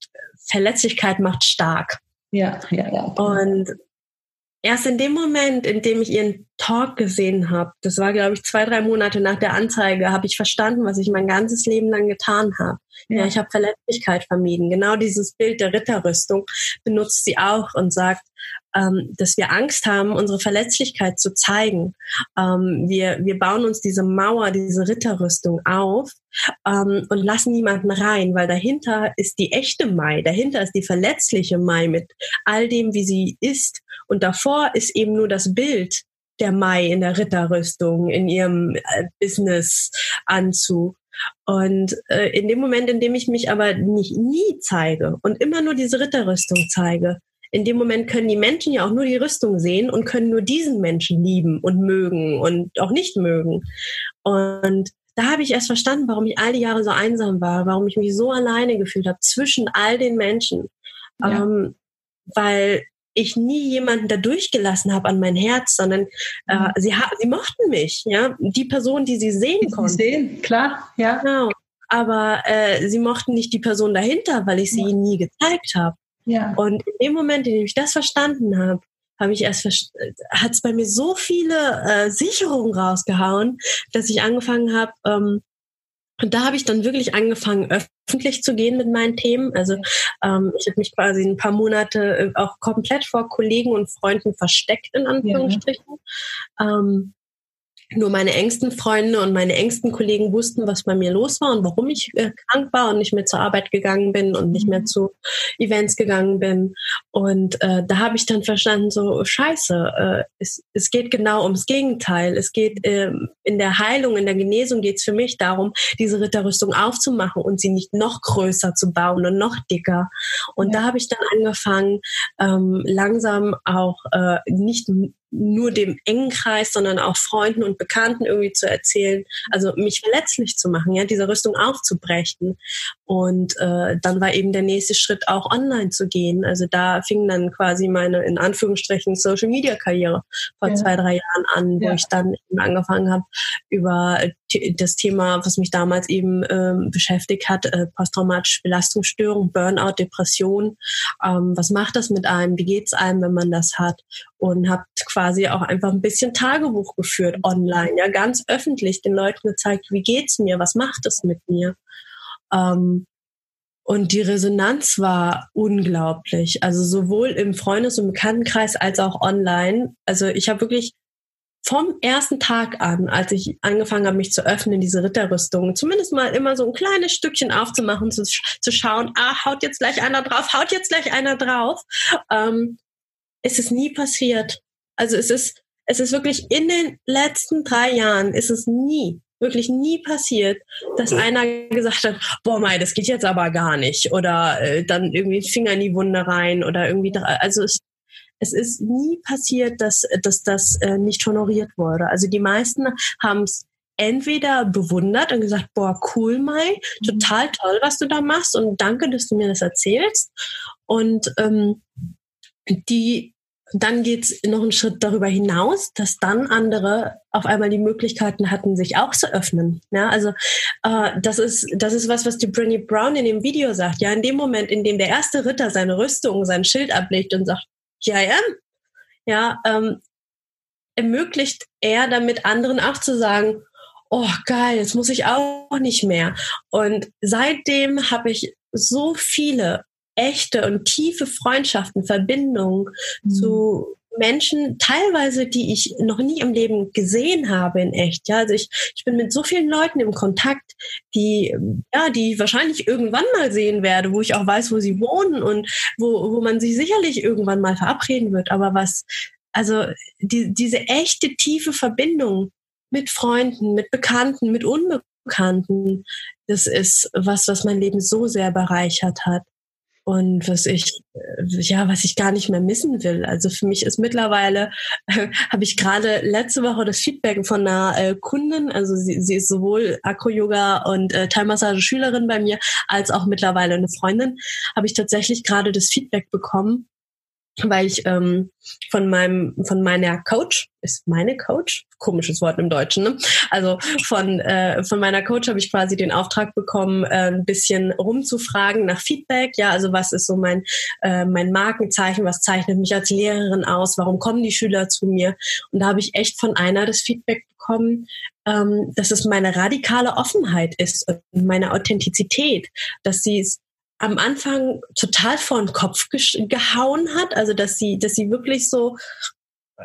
Verletzlichkeit macht stark. Ja, ja, ja. Und erst in dem Moment, in dem ich ihren Talk gesehen habe, das war, glaube ich, zwei, drei Monate nach der Anzeige, habe ich verstanden, was ich mein ganzes Leben lang getan habe. Ja, ja ich habe Verletzlichkeit vermieden. Genau dieses Bild der Ritterrüstung benutzt sie auch und sagt, ähm, dass wir Angst haben, unsere Verletzlichkeit zu zeigen. Ähm, wir, wir bauen uns diese Mauer, diese Ritterrüstung auf ähm, und lassen niemanden rein, weil dahinter ist die echte Mai, dahinter ist die verletzliche Mai mit all dem, wie sie ist. Und davor ist eben nur das Bild der Mai in der Ritterrüstung, in ihrem äh, Business-Anzug. Und äh, in dem Moment, in dem ich mich aber nicht nie zeige und immer nur diese Ritterrüstung zeige, in dem Moment können die Menschen ja auch nur die Rüstung sehen und können nur diesen Menschen lieben und mögen und auch nicht mögen. Und da habe ich erst verstanden, warum ich all die Jahre so einsam war, warum ich mich so alleine gefühlt habe zwischen all den Menschen. Ja. Ähm, weil ich nie jemanden da durchgelassen habe an mein Herz, sondern äh, mhm. sie, sie mochten mich, ja, die Person, die sie sehen die konnten. Sehen, klar, ja. Genau. Aber äh, sie mochten nicht die Person dahinter, weil ich sie ja. ihnen nie gezeigt habe. Ja. Und in dem Moment, in dem ich das verstanden habe, habe ich erst hat es bei mir so viele äh, Sicherungen rausgehauen, dass ich angefangen habe, ähm, und da habe ich dann wirklich angefangen, öffentlich zu gehen mit meinen Themen. Also ähm, ich habe mich quasi ein paar Monate äh, auch komplett vor Kollegen und Freunden versteckt, in Anführungsstrichen. Ja. Ähm, nur meine engsten Freunde und meine engsten Kollegen wussten, was bei mir los war und warum ich äh, krank war und nicht mehr zur Arbeit gegangen bin und nicht mehr mhm. zu Events gegangen bin. Und äh, da habe ich dann verstanden, so scheiße, äh, es, es geht genau ums Gegenteil. Es geht äh, in der Heilung, in der Genesung geht es für mich darum, diese Ritterrüstung aufzumachen und sie nicht noch größer zu bauen und noch dicker. Und ja. da habe ich dann angefangen, ähm, langsam auch äh, nicht nur dem engen Kreis, sondern auch Freunden und Bekannten irgendwie zu erzählen, also mich verletzlich zu machen, ja, diese Rüstung aufzubrechen. Und äh, dann war eben der nächste Schritt auch online zu gehen. Also da fing dann quasi meine in Anführungsstrichen Social Media Karriere vor ja. zwei, drei Jahren an, wo ja. ich dann eben angefangen habe, über das Thema, was mich damals eben ähm, beschäftigt hat, äh, posttraumatische Belastungsstörung, Burnout, Depression. Ähm, was macht das mit einem? Wie geht's einem, wenn man das hat? Und habe quasi auch einfach ein bisschen Tagebuch geführt online, ja, ganz öffentlich den Leuten gezeigt, wie geht's mir, was macht es mit mir? Ähm, und die Resonanz war unglaublich. Also sowohl im Freundes- und Bekanntenkreis als auch online. Also ich habe wirklich vom ersten Tag an, als ich angefangen habe, mich zu öffnen, diese Ritterrüstung, zumindest mal immer so ein kleines Stückchen aufzumachen, zu, zu schauen, ah, haut jetzt gleich einer drauf, haut jetzt gleich einer drauf, ähm, ist es nie passiert. Also es ist, es ist wirklich in den letzten drei Jahren ist es nie, wirklich nie passiert, dass einer gesagt hat, boah, Mai, das geht jetzt aber gar nicht. Oder äh, dann irgendwie Finger in die Wunde rein oder irgendwie, also es es ist nie passiert, dass, dass das äh, nicht honoriert wurde. Also die meisten haben es entweder bewundert und gesagt, boah, cool, Mai, mhm. total toll, was du da machst und danke, dass du mir das erzählst. Und ähm, die dann geht's noch einen Schritt darüber hinaus, dass dann andere auf einmal die Möglichkeiten hatten, sich auch zu öffnen. Ja, also äh, das ist das ist was, was die Brené Brown in dem Video sagt. Ja, in dem Moment, in dem der erste Ritter seine Rüstung, sein Schild ablegt und sagt, ja, ja, ja, ähm, ermöglicht er damit anderen auch zu sagen, oh geil, jetzt muss ich auch nicht mehr. Und seitdem habe ich so viele echte und tiefe Freundschaften, Verbindungen mhm. zu Menschen, teilweise, die ich noch nie im Leben gesehen habe in echt. Ja, also ich, ich bin mit so vielen Leuten im Kontakt, die, ja, die wahrscheinlich irgendwann mal sehen werde, wo ich auch weiß, wo sie wohnen und wo, wo man sich sicherlich irgendwann mal verabreden wird. Aber was, also die, diese echte tiefe Verbindung mit Freunden, mit Bekannten, mit Unbekannten, das ist was, was mein Leben so sehr bereichert hat und was ich äh, ja was ich gar nicht mehr missen will. Also für mich ist mittlerweile äh, habe ich gerade letzte Woche das Feedback von einer äh, Kundin. Also sie, sie ist sowohl Akro Yoga und äh, Thai Massage Schülerin bei mir als auch mittlerweile eine Freundin. Habe ich tatsächlich gerade das Feedback bekommen weil ich ähm, von meinem von meiner Coach ist meine Coach? Komisches Wort im Deutschen ne? also von äh, von meiner Coach habe ich quasi den Auftrag bekommen äh, ein bisschen rumzufragen nach Feedback. Ja also was ist so mein äh, mein Markenzeichen? Was zeichnet mich als Lehrerin aus? Warum kommen die Schüler zu mir? Und da habe ich echt von einer das Feedback bekommen ähm, dass es meine radikale Offenheit ist und meine Authentizität dass sie es am Anfang total vor den Kopf gehauen hat, also dass sie, dass sie wirklich so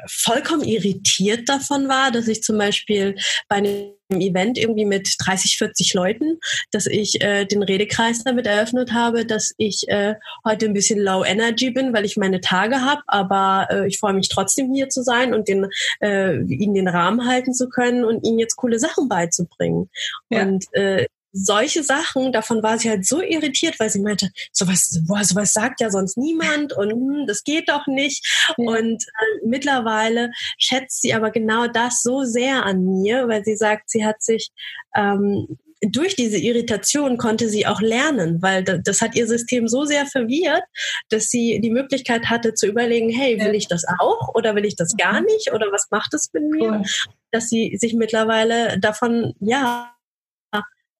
vollkommen irritiert davon war, dass ich zum Beispiel bei einem Event irgendwie mit 30, 40 Leuten, dass ich äh, den Redekreis damit eröffnet habe, dass ich äh, heute ein bisschen low energy bin, weil ich meine Tage habe, aber äh, ich freue mich trotzdem hier zu sein und den, äh, ihnen den Rahmen halten zu können und ihnen jetzt coole Sachen beizubringen. Ja. Und äh, solche Sachen, davon war sie halt so irritiert, weil sie meinte, sowas, boah, sowas sagt ja sonst niemand und hm, das geht doch nicht. Ja. Und äh, mittlerweile schätzt sie aber genau das so sehr an mir, weil sie sagt, sie hat sich ähm, durch diese Irritation konnte sie auch lernen, weil das hat ihr System so sehr verwirrt, dass sie die Möglichkeit hatte zu überlegen, hey, will ich das auch oder will ich das gar mhm. nicht oder was macht es mit mir? Cool. Dass sie sich mittlerweile davon, ja,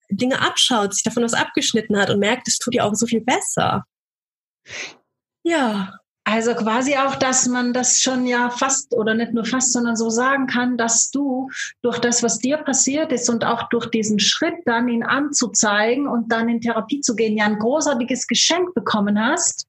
Dinge abschaut, sich davon was abgeschnitten hat und merkt, es tut ihr auch so viel besser. Ja. Also quasi auch, dass man das schon ja fast oder nicht nur fast, sondern so sagen kann, dass du durch das, was dir passiert ist und auch durch diesen Schritt dann ihn anzuzeigen und dann in Therapie zu gehen, ja ein großartiges Geschenk bekommen hast,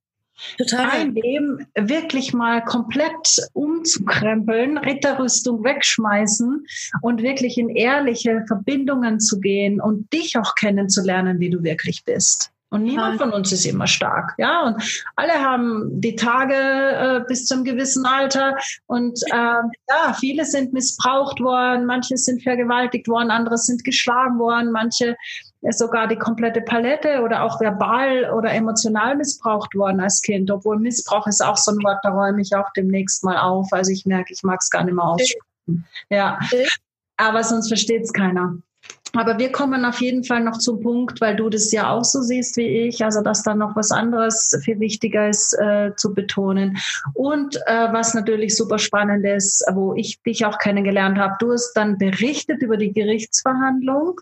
Total. Ein Leben wirklich mal komplett umzukrempeln, Ritterrüstung wegschmeißen und wirklich in ehrliche Verbindungen zu gehen und dich auch kennenzulernen, wie du wirklich bist. Und niemand von uns ist immer stark, ja. Und alle haben die Tage äh, bis zum gewissen Alter. Und äh, ja, viele sind missbraucht worden, manche sind vergewaltigt worden, andere sind geschlagen worden, manche sogar die komplette Palette oder auch verbal oder emotional missbraucht worden als Kind. Obwohl Missbrauch ist auch so ein Wort, da räume ich auch demnächst mal auf. Also ich merke, ich mag es gar nicht mehr aussprechen. Ja. Aber sonst versteht es keiner. Aber wir kommen auf jeden Fall noch zum Punkt, weil du das ja auch so siehst wie ich, also dass da noch was anderes viel wichtiger ist äh, zu betonen. Und äh, was natürlich super spannend ist, wo ich dich auch kennengelernt habe, du hast dann berichtet über die Gerichtsverhandlung,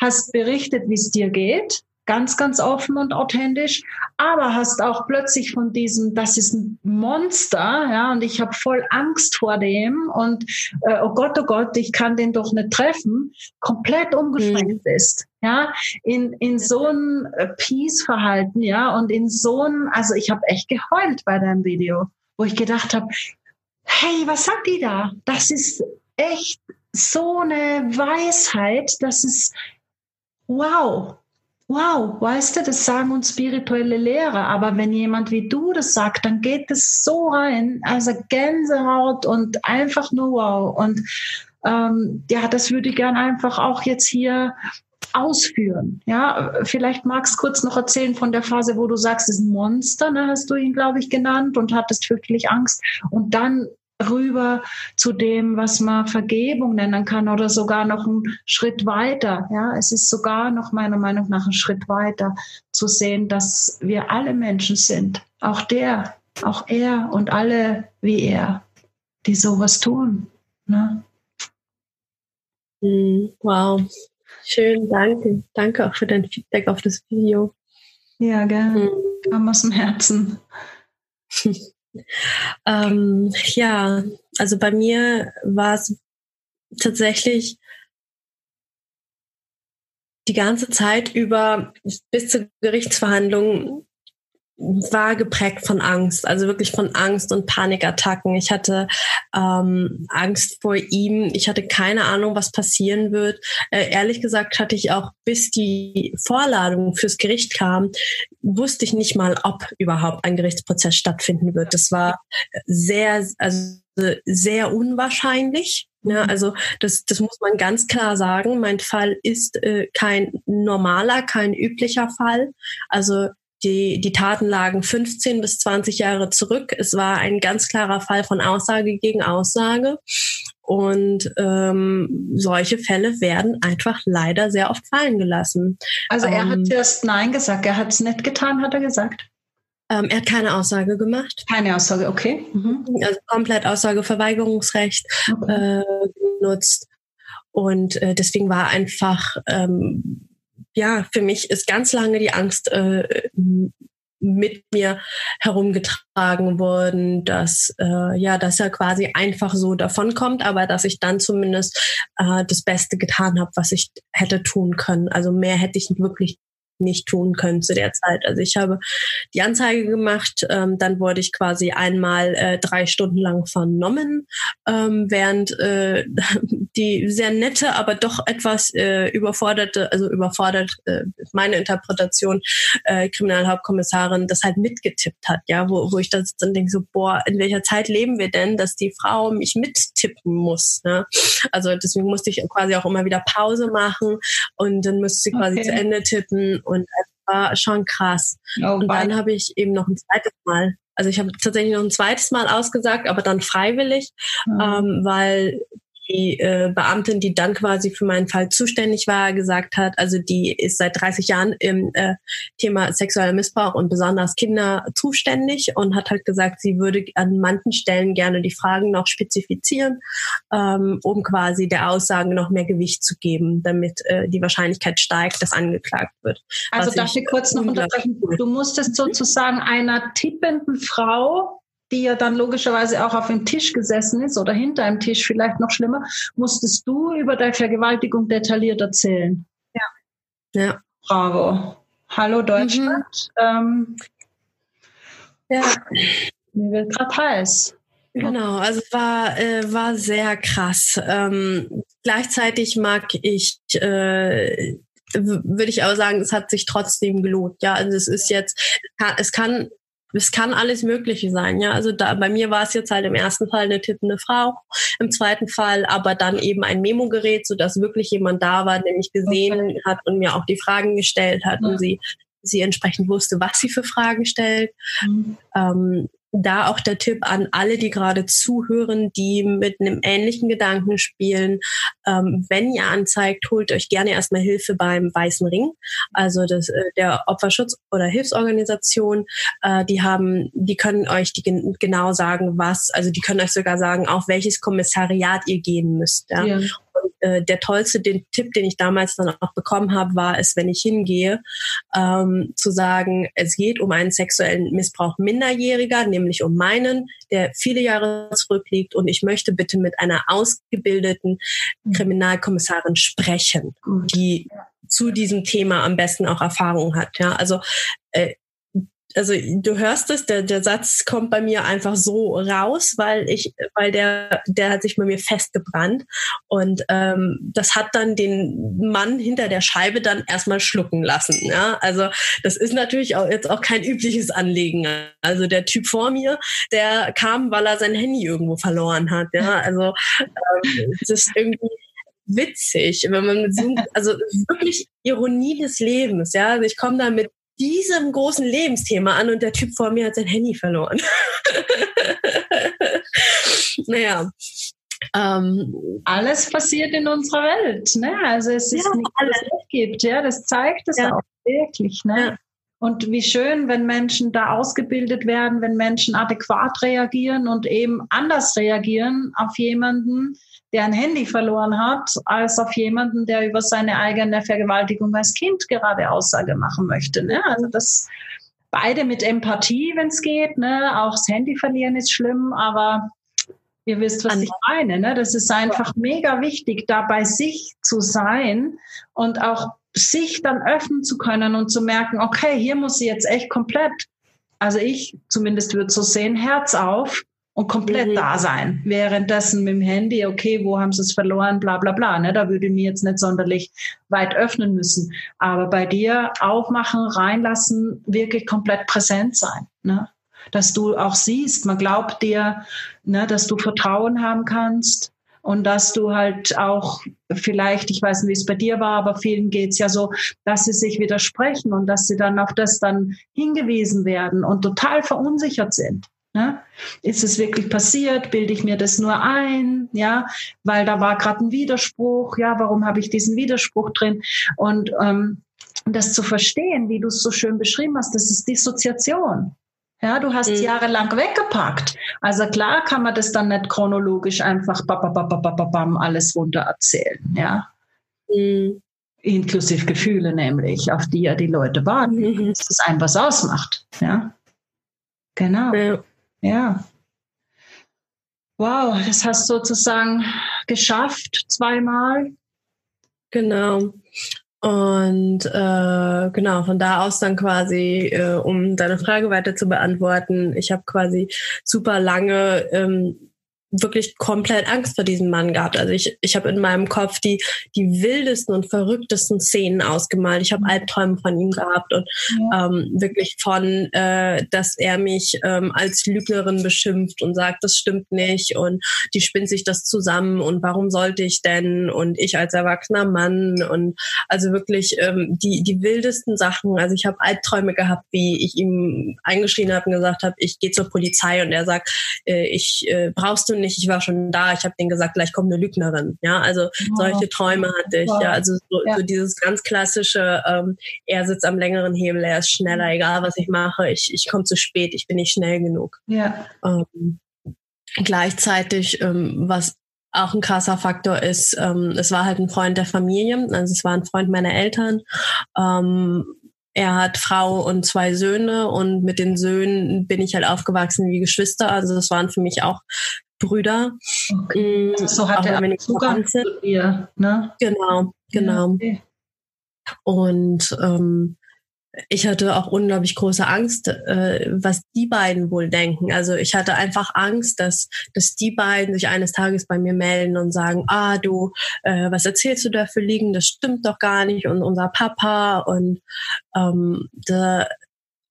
hast berichtet, wie es dir geht ganz, ganz offen und authentisch, aber hast auch plötzlich von diesem, das ist ein Monster, ja, und ich habe voll Angst vor dem und äh, oh Gott, oh Gott, ich kann den doch nicht treffen, komplett umgeschränkt mhm. ist, ja, in in so ein äh, Peace-Verhalten, ja, und in so ein, also ich habe echt geheult bei deinem Video, wo ich gedacht habe, hey, was sagt die da? Das ist echt so eine Weisheit, das ist wow, wow, weißt du, das sagen uns spirituelle Lehrer, aber wenn jemand wie du das sagt, dann geht es so rein, also Gänsehaut und einfach nur wow. Und ähm, ja, das würde ich gern einfach auch jetzt hier ausführen. Ja, vielleicht magst du kurz noch erzählen von der Phase, wo du sagst, es ist ein Monster, ne, hast du ihn, glaube ich, genannt und hattest wirklich Angst. Und dann rüber zu dem, was man Vergebung nennen kann oder sogar noch einen Schritt weiter. Ja, es ist sogar noch meiner Meinung nach ein Schritt weiter zu sehen, dass wir alle Menschen sind. Auch der, auch er und alle wie er, die sowas tun. Ne? Hm, wow. Schön, danke. Danke auch für dein Feedback auf das Video. Ja, gerne. Mhm. Kam aus dem Herzen. Ähm, ja, also bei mir war es tatsächlich die ganze Zeit über bis zur Gerichtsverhandlung war geprägt von Angst, also wirklich von Angst und Panikattacken. Ich hatte ähm, Angst vor ihm. Ich hatte keine Ahnung, was passieren wird. Äh, ehrlich gesagt hatte ich auch, bis die Vorladung fürs Gericht kam, wusste ich nicht mal, ob überhaupt ein Gerichtsprozess stattfinden wird. Das war sehr, also sehr unwahrscheinlich. Ja, also das, das muss man ganz klar sagen. Mein Fall ist äh, kein normaler, kein üblicher Fall. Also die, die Taten lagen 15 bis 20 Jahre zurück. Es war ein ganz klarer Fall von Aussage gegen Aussage. Und ähm, solche Fälle werden einfach leider sehr oft fallen gelassen. Also er ähm, hat erst Nein gesagt, er hat es nicht getan, hat er gesagt. Ähm, er hat keine Aussage gemacht. Keine Aussage, okay. Mhm. Also komplett Aussageverweigerungsrecht okay. äh, genutzt. Und äh, deswegen war einfach ähm, ja, für mich ist ganz lange die Angst äh, mit mir herumgetragen worden, dass äh, ja, dass er quasi einfach so davonkommt, aber dass ich dann zumindest äh, das Beste getan habe, was ich hätte tun können. Also mehr hätte ich wirklich nicht tun können zu der Zeit. Also ich habe die Anzeige gemacht, ähm, dann wurde ich quasi einmal äh, drei Stunden lang vernommen, ähm, während äh, die sehr nette, aber doch etwas äh, überforderte, also überfordert äh, meine Interpretation, äh, Kriminalhauptkommissarin das halt mitgetippt hat, ja, wo, wo ich das dann denke so, boah, in welcher Zeit leben wir denn, dass die Frau mich mittippen muss, ne? Also deswegen musste ich quasi auch immer wieder Pause machen und dann musste sie quasi okay. zu Ende tippen und es war schon krass. Oh, und dann habe ich eben noch ein zweites Mal, also ich habe tatsächlich noch ein zweites Mal ausgesagt, aber dann freiwillig, mhm. ähm, weil die äh, Beamtin, die dann quasi für meinen Fall zuständig war, gesagt hat, also die ist seit 30 Jahren im äh, Thema sexueller Missbrauch und besonders Kinder zuständig und hat halt gesagt, sie würde an manchen Stellen gerne die Fragen noch spezifizieren, ähm, um quasi der Aussage noch mehr Gewicht zu geben, damit äh, die Wahrscheinlichkeit steigt, dass angeklagt wird. Also darf ich kurz noch unterbrechen? Du musstest sozusagen einer tippenden Frau die ja dann logischerweise auch auf dem Tisch gesessen ist oder hinter einem Tisch, vielleicht noch schlimmer, musstest du über deine Vergewaltigung detailliert erzählen. Ja. Ja. Bravo. Hallo Deutschland. Mhm. Ähm, Ja. Mir wird gerade heiß. Genau, also es war, äh, war sehr krass. Ähm, gleichzeitig mag ich, äh, würde ich aber sagen, es hat sich trotzdem gelohnt. Ja, also es ist jetzt, es kann, es kann alles Mögliche sein. Ja, also da, bei mir war es jetzt halt im ersten Fall eine tippende Frau, im zweiten Fall aber dann eben ein Memo-Gerät, so dass wirklich jemand da war, der mich gesehen okay. hat und mir auch die Fragen gestellt hat ja. und sie sie entsprechend wusste, was sie für Fragen stellt. Mhm. Ähm, da auch der Tipp an alle, die gerade zuhören, die mit einem ähnlichen Gedanken spielen. Ähm, wenn ihr anzeigt, holt euch gerne erstmal Hilfe beim Weißen Ring, also das, äh, der Opferschutz- oder Hilfsorganisation. Äh, die haben, die können euch die genau sagen, was, also die können euch sogar sagen, auf welches Kommissariat ihr gehen müsst. Ja? ja. Äh, der tollste den Tipp, den ich damals dann auch bekommen habe, war es, wenn ich hingehe, ähm, zu sagen, es geht um einen sexuellen Missbrauch Minderjähriger, nämlich um meinen, der viele Jahre zurückliegt und ich möchte bitte mit einer ausgebildeten Kriminalkommissarin sprechen, die zu diesem Thema am besten auch Erfahrung hat. Ja, also äh, also du hörst es, der, der Satz kommt bei mir einfach so raus, weil ich, weil der, der hat sich bei mir festgebrannt. Und ähm, das hat dann den Mann hinter der Scheibe dann erstmal schlucken lassen. Ja? Also das ist natürlich auch jetzt auch kein übliches Anliegen. Also der Typ vor mir, der kam, weil er sein Handy irgendwo verloren hat. Ja? Also ähm, das ist irgendwie witzig, wenn man mit so, also wirklich Ironie des Lebens, ja. Also ich komme da mit diesem großen Lebensthema an und der Typ vor mir hat sein Handy verloren. naja. Ähm, alles passiert in unserer Welt, ne? Also es ist ja, nicht, alles es gibt, ja, das zeigt es ja. auch wirklich, ne? Ja. Und wie schön, wenn Menschen da ausgebildet werden, wenn Menschen adäquat reagieren und eben anders reagieren auf jemanden, der ein Handy verloren hat, als auf jemanden, der über seine eigene Vergewaltigung als Kind gerade Aussage machen möchte. Ne? Also das beide mit Empathie, wenn es geht. Ne? Auch das Handy verlieren ist schlimm, aber ihr wisst, was ich meine. Ne? Das ist einfach mega wichtig, da bei sich zu sein und auch sich dann öffnen zu können und zu merken, okay, hier muss sie jetzt echt komplett, also ich zumindest würde so sehen, Herz auf und komplett mhm. da sein. Währenddessen mit dem Handy, okay, wo haben sie es verloren, bla bla bla. Ne? Da würde ich mir jetzt nicht sonderlich weit öffnen müssen. Aber bei dir aufmachen, reinlassen, wirklich komplett präsent sein. Ne? Dass du auch siehst, man glaubt dir, ne, dass du Vertrauen haben kannst und dass du halt auch vielleicht, ich weiß nicht, wie es bei dir war, aber vielen geht's ja so, dass sie sich widersprechen und dass sie dann auf das dann hingewiesen werden und total verunsichert sind. Ne? Ist es wirklich passiert? Bilde ich mir das nur ein? Ja, weil da war gerade ein Widerspruch. Ja, warum habe ich diesen Widerspruch drin? Und ähm, das zu verstehen, wie du es so schön beschrieben hast, das ist Dissoziation. Ja, du hast mhm. jahrelang weggepackt. Also klar kann man das dann nicht chronologisch einfach bam, alles runter erzählen. Ja. Mhm. Inklusive Gefühle nämlich, auf die ja die Leute warten. Mhm. Dass es einem was ausmacht. Ja. Genau. Ja. Ja. Wow, das hast du sozusagen geschafft zweimal. Genau. Und äh, genau, von da aus dann quasi, äh, um deine Frage weiter zu beantworten, ich habe quasi super lange ähm, wirklich komplett Angst vor diesem Mann gehabt. Also ich, ich habe in meinem Kopf die, die wildesten und verrücktesten Szenen ausgemalt. Ich habe mhm. Albträume von ihm gehabt und ja. ähm, wirklich von, äh, dass er mich ähm, als Lügnerin beschimpft und sagt, das stimmt nicht und die spinnt sich das zusammen und warum sollte ich denn und ich als erwachsener Mann und also wirklich ähm, die, die wildesten Sachen. Also ich habe Albträume gehabt, wie ich ihm eingeschrien habe und gesagt habe, ich gehe zur Polizei und er sagt, äh, ich äh, brauchst du nicht nicht, ich war schon da, ich habe denen gesagt, gleich kommt eine Lügnerin. Ja, also oh. solche Träume hatte ich. Ja, also so, ja. so dieses ganz klassische, ähm, er sitzt am längeren Hebel, er ist schneller, egal was ich mache, ich, ich komme zu spät, ich bin nicht schnell genug. Ja. Ähm, gleichzeitig, ähm, was auch ein krasser Faktor ist, ähm, es war halt ein Freund der Familie, also es war ein Freund meiner Eltern. Ähm, er hat Frau und zwei Söhne und mit den Söhnen bin ich halt aufgewachsen wie Geschwister. Also das waren für mich auch Brüder. Okay. Mm, so hat er Zugang zu dir, ne? Genau, genau. Ja, okay. Und ähm, ich hatte auch unglaublich große Angst, äh, was die beiden wohl denken. Also ich hatte einfach Angst, dass, dass die beiden sich eines Tages bei mir melden und sagen, ah du, äh, was erzählst du da für Liegen? Das stimmt doch gar nicht und unser Papa und ähm, da,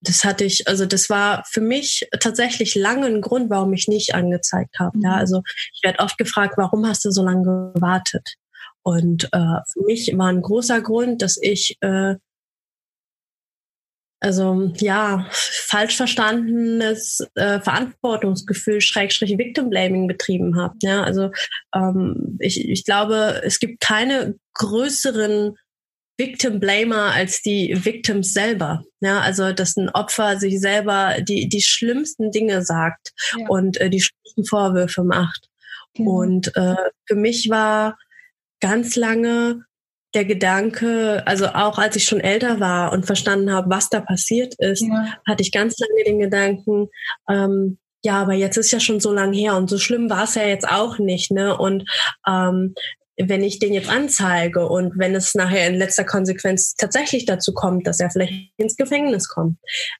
das hatte ich, also das war für mich tatsächlich lange ein Grund, warum ich nicht angezeigt habe. Ja, mhm. also ich werde oft gefragt, warum hast du so lange gewartet? Und äh, für mich war ein großer Grund, dass ich äh, also ja, falsch verstandenes äh, Verantwortungsgefühl, Schrägstrich Victim Blaming betrieben habe. Ja, also ähm, ich, ich glaube, es gibt keine größeren Victim Blamer als die Victims selber. Ja, also dass ein Opfer sich selber die die schlimmsten Dinge sagt ja. und äh, die schlimmsten Vorwürfe macht. Mhm. Und äh, für mich war ganz lange der Gedanke, also auch als ich schon älter war und verstanden habe, was da passiert ist, ja. hatte ich ganz lange den Gedanken, ähm, ja, aber jetzt ist ja schon so lang her und so schlimm war es ja jetzt auch nicht, ne? Und ähm, wenn ich den jetzt anzeige und wenn es nachher in letzter Konsequenz tatsächlich dazu kommt, dass er vielleicht ins Gefängnis kommt,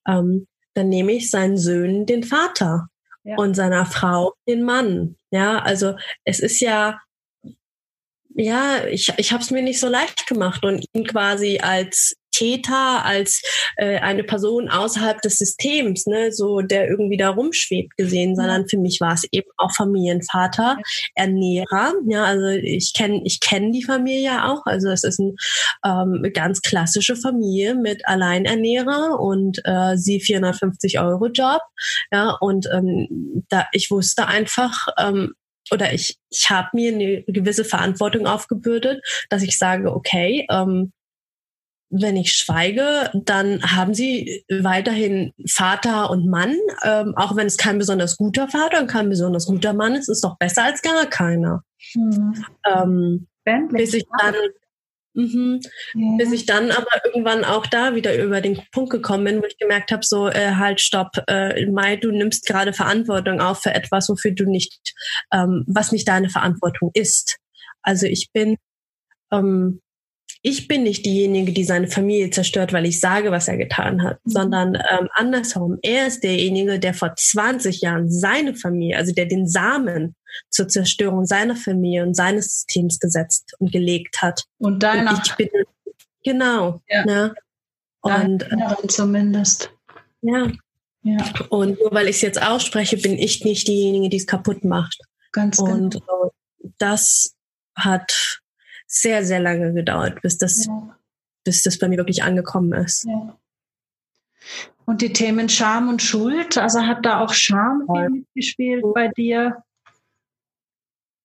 ähm, dann nehme ich seinen Söhnen den Vater ja. und seiner Frau den Mann. Ja, also es ist ja ja, ich, ich habe es mir nicht so leicht gemacht und ihn quasi als Täter, als äh, eine Person außerhalb des Systems, ne, so der irgendwie da rumschwebt gesehen, sondern für mich war es eben auch Familienvater, Ernährer. Ja, also ich kenne ich kenn die Familie auch. Also es ist eine ähm, ganz klassische Familie mit Alleinernährer und äh, sie 450 Euro Job. Ja, und ähm, da ich wusste einfach, ähm, oder ich, ich habe mir eine gewisse Verantwortung aufgebürdet, dass ich sage, okay, ähm, wenn ich schweige, dann haben sie weiterhin Vater und Mann, ähm, auch wenn es kein besonders guter Vater und kein besonders guter Mann ist, ist doch besser als gar keiner. Mhm. Ähm, bis ich dann Mhm. Ja. Bis ich dann aber irgendwann auch da wieder über den Punkt gekommen bin, wo ich gemerkt habe, so äh, halt, stopp, äh, Mai, du nimmst gerade Verantwortung auf für etwas, wofür du nicht, ähm, was nicht deine Verantwortung ist. Also ich bin ähm, ich bin nicht diejenige, die seine Familie zerstört, weil ich sage, was er getan hat, mhm. sondern ähm, andersherum. Er ist derjenige, der vor 20 Jahren seine Familie, also der den Samen zur Zerstörung seiner Familie und seines Systems gesetzt und gelegt hat. Und deiner. Und ich bin, genau. Ja. Ne? Und äh, zumindest. Ja. ja. Und nur weil ich es jetzt ausspreche, bin ich nicht diejenige, die es kaputt macht. Ganz genau. Und äh, das hat sehr, sehr lange gedauert, bis das, ja. bis das bei mir wirklich angekommen ist. Ja. Und die Themen Scham und Schuld, also hat da auch Scham ja. mitgespielt bei dir?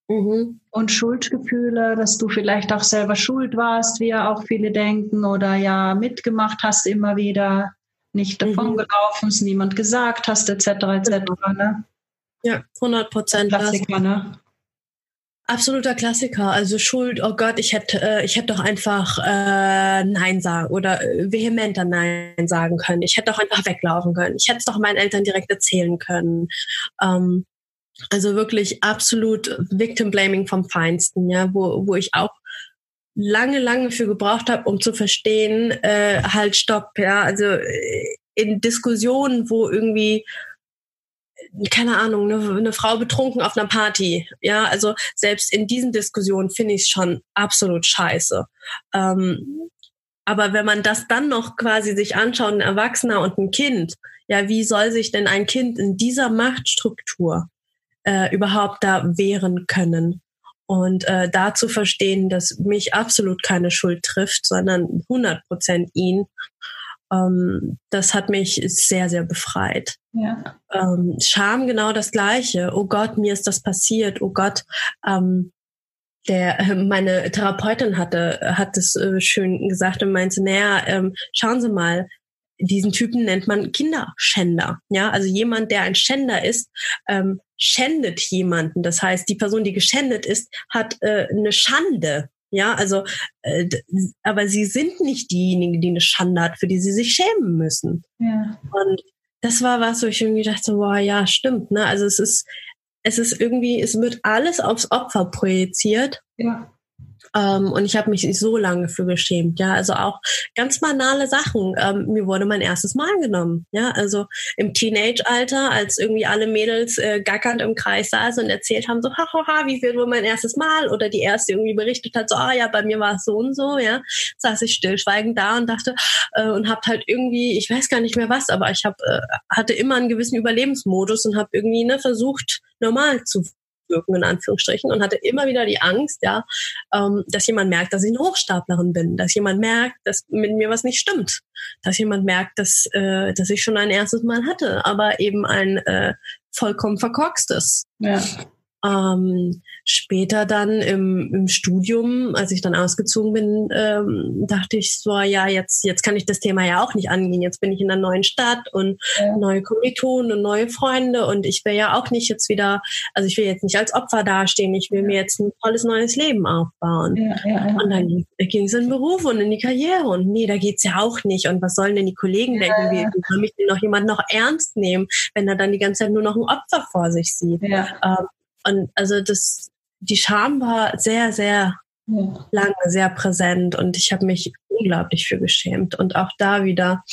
Mhm. Und Schuldgefühle, dass du vielleicht auch selber schuld warst, wie ja auch viele denken, oder ja mitgemacht hast immer wieder, nicht mhm. davon gelaufen, es niemand gesagt hast, etc. etc. Ne? Ja, 100 Prozent. Klassiker, ne? Absoluter Klassiker. Also Schuld, oh Gott, ich hätte, äh, ich hätte doch einfach äh, Nein sagen oder äh, vehementer Nein sagen können. Ich hätte doch einfach weglaufen können. Ich hätte es doch meinen Eltern direkt erzählen können. Ähm, also wirklich absolut Victim Blaming vom Feinsten, ja, wo, wo ich auch lange, lange für gebraucht habe, um zu verstehen, äh, halt stopp, ja. Also äh, in Diskussionen, wo irgendwie keine Ahnung, eine, eine Frau betrunken auf einer Party. Ja, also selbst in diesen Diskussionen finde ich es schon absolut scheiße. Ähm, aber wenn man das dann noch quasi sich anschaut, ein Erwachsener und ein Kind, ja, wie soll sich denn ein Kind in dieser Machtstruktur äh, überhaupt da wehren können? Und äh, da zu verstehen, dass mich absolut keine Schuld trifft, sondern 100 Prozent ihn ähm, das hat mich sehr, sehr befreit. Ja. Ähm, Scham genau das Gleiche. Oh Gott, mir ist das passiert. Oh Gott, ähm, der äh, meine Therapeutin hatte hat es äh, schön gesagt und meinte, naja, ähm, schauen Sie mal, diesen Typen nennt man Kinderschänder. Ja, also jemand, der ein Schänder ist, ähm, schändet jemanden. Das heißt, die Person, die geschändet ist, hat äh, eine Schande. Ja, also, äh, aber sie sind nicht diejenigen, die eine Schande hat, für die sie sich schämen müssen. Ja. Und das war was, wo ich irgendwie dachte, wow, ja, stimmt, ne? Also es ist, es ist irgendwie, es wird alles aufs Opfer projiziert. Ja. Ähm, und ich habe mich so lange für geschämt, ja. Also auch ganz banale Sachen. Ähm, mir wurde mein erstes Mal genommen, ja. Also im Teenage-Alter, als irgendwie alle Mädels äh, gackernd im Kreis saßen und erzählt haben, so, hahaha, wie wird wohl mein erstes Mal? Oder die erste irgendwie berichtet hat, so, ah ja, bei mir war es so und so, ja. Saß ich stillschweigend da und dachte, äh, und habt halt irgendwie, ich weiß gar nicht mehr was, aber ich hab, äh, hatte immer einen gewissen Überlebensmodus und habe irgendwie ne, versucht, normal zu wirken, in Anführungsstrichen, und hatte immer wieder die Angst, ja, ähm, dass jemand merkt, dass ich eine Hochstaplerin bin, dass jemand merkt, dass mit mir was nicht stimmt, dass jemand merkt, dass, äh, dass ich schon ein erstes Mal hatte, aber eben ein äh, vollkommen verkorkstes. Ja. Ähm, später dann im, im Studium, als ich dann ausgezogen bin, ähm, dachte ich so, ja, jetzt, jetzt kann ich das Thema ja auch nicht angehen. Jetzt bin ich in einer neuen Stadt und ja. neue Kommilitonen und neue Freunde und ich will ja auch nicht jetzt wieder, also ich will jetzt nicht als Opfer dastehen, ich will mir jetzt ein tolles neues Leben aufbauen. Ja, ja, und dann ging es in den Beruf und in die Karriere und nee, da geht's ja auch nicht. Und was sollen denn die Kollegen denken? Wie, wie soll mich denn noch jemand noch ernst nehmen, wenn er dann die ganze Zeit nur noch ein Opfer vor sich sieht? Ähm, und also das, die Scham war sehr, sehr ja. lange, sehr präsent und ich habe mich unglaublich für geschämt. Und auch da wieder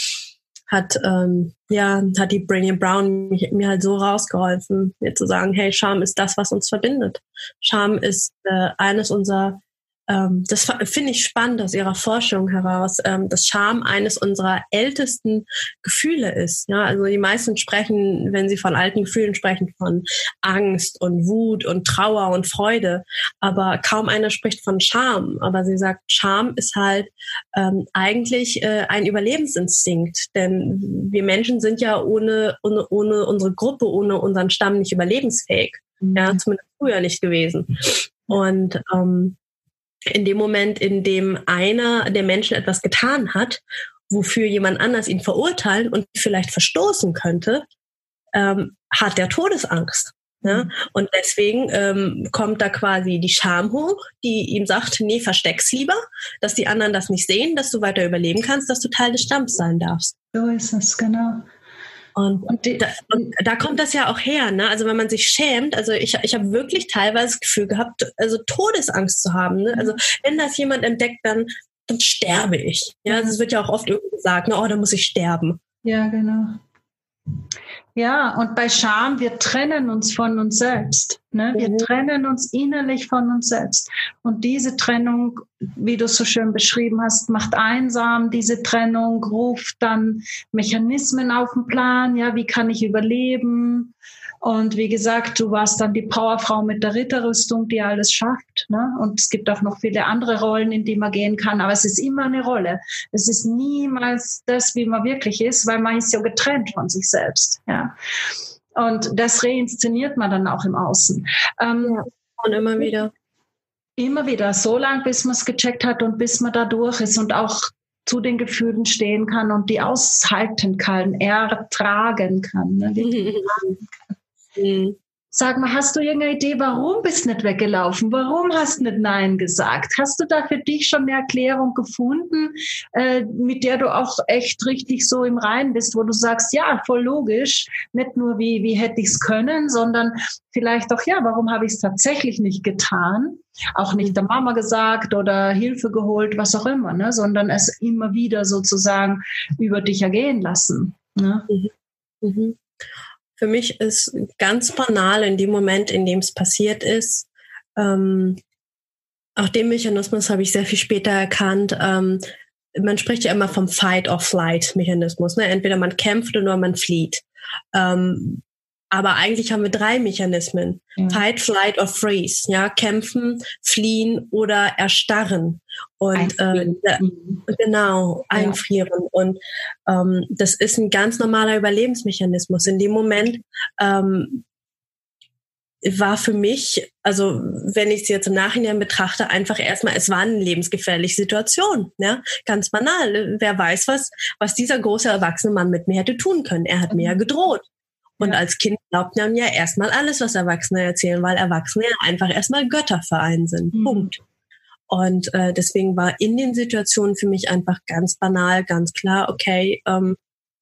hat ähm, ja hat die Brené Brown mich, mir halt so rausgeholfen, mir zu sagen, hey, Scham ist das, was uns verbindet. Scham ist äh, eines unserer ähm, das finde ich spannend aus ihrer Forschung heraus, ähm, dass Scham eines unserer ältesten Gefühle ist. Ja, also die meisten sprechen, wenn sie von alten Gefühlen sprechen, von Angst und Wut und Trauer und Freude, aber kaum einer spricht von Scham. Aber sie sagt, Scham ist halt ähm, eigentlich äh, ein Überlebensinstinkt, denn wir Menschen sind ja ohne, ohne, ohne unsere Gruppe, ohne unseren Stamm nicht überlebensfähig. Ja, mhm. zumindest früher nicht gewesen. Und ähm, in dem Moment, in dem einer der Menschen etwas getan hat, wofür jemand anders ihn verurteilen und vielleicht verstoßen könnte, ähm, hat der Todesangst. Ja? Mhm. Und deswegen ähm, kommt da quasi die Scham hoch, die ihm sagt, nee, versteck's lieber, dass die anderen das nicht sehen, dass du weiter überleben kannst, dass du Teil des Stamms sein darfst. So ist es, genau. Und, und, da, und, da, kommt das ja auch her, ne? Also wenn man sich schämt, also ich, ich habe wirklich teilweise das Gefühl gehabt, also Todesangst zu haben. Ne? Also wenn das jemand entdeckt, dann, dann sterbe ich. Ja, also es wird ja auch oft irgendwie gesagt, ne? oh, da muss ich sterben. Ja, genau. Ja, und bei Scham, wir trennen uns von uns selbst. Ne? Wir mhm. trennen uns innerlich von uns selbst. Und diese Trennung, wie du es so schön beschrieben hast, macht einsam. Diese Trennung ruft dann Mechanismen auf den Plan. Ja, wie kann ich überleben? Und wie gesagt, du warst dann die Powerfrau mit der Ritterrüstung, die alles schafft. Ne? Und es gibt auch noch viele andere Rollen, in die man gehen kann. Aber es ist immer eine Rolle. Es ist niemals das, wie man wirklich ist, weil man ist ja getrennt von sich selbst. Ja. Und das reinszeniert man dann auch im Außen. Ähm, und immer wieder. Immer wieder, so lange, bis man es gecheckt hat und bis man da durch ist und auch zu den Gefühlen stehen kann und die aushalten kann, ertragen kann. Ne? Mhm. Sag mal, hast du irgendeine Idee, warum bist du nicht weggelaufen? Warum hast du nicht Nein gesagt? Hast du da für dich schon eine Erklärung gefunden, äh, mit der du auch echt richtig so im Reinen bist, wo du sagst, ja, voll logisch, nicht nur wie, wie hätte ich es können, sondern vielleicht auch, ja, warum habe ich es tatsächlich nicht getan? Auch nicht der Mama gesagt oder Hilfe geholt, was auch immer, ne? sondern es immer wieder sozusagen über dich ergehen lassen. Ne? Mhm. Mhm. Für mich ist ganz banal in dem Moment, in dem es passiert ist, ähm, auch den Mechanismus habe ich sehr viel später erkannt. Ähm, man spricht ja immer vom Fight-or-Flight-Mechanismus. Ne? Entweder man kämpft oder man flieht. Ähm, aber eigentlich haben wir drei Mechanismen. Ja. Fight, Flight or Freeze. Ja, kämpfen, fliehen oder erstarren. Und äh, genau, einfrieren. Ja. Und ähm, das ist ein ganz normaler Überlebensmechanismus. In dem Moment ähm, war für mich, also wenn ich es jetzt im Nachhinein betrachte, einfach erstmal, es war eine lebensgefährliche Situation. Ja? Ganz banal. Wer weiß, was, was dieser große erwachsene Mann mit mir hätte tun können. Er hat mir ja mhm. gedroht. Und ja. als Kind glaubt man ja erstmal alles, was Erwachsene erzählen, weil Erwachsene ja einfach erstmal Götter für einen sind. Mhm. Punkt. Und äh, deswegen war in den Situationen für mich einfach ganz banal, ganz klar, okay, ähm,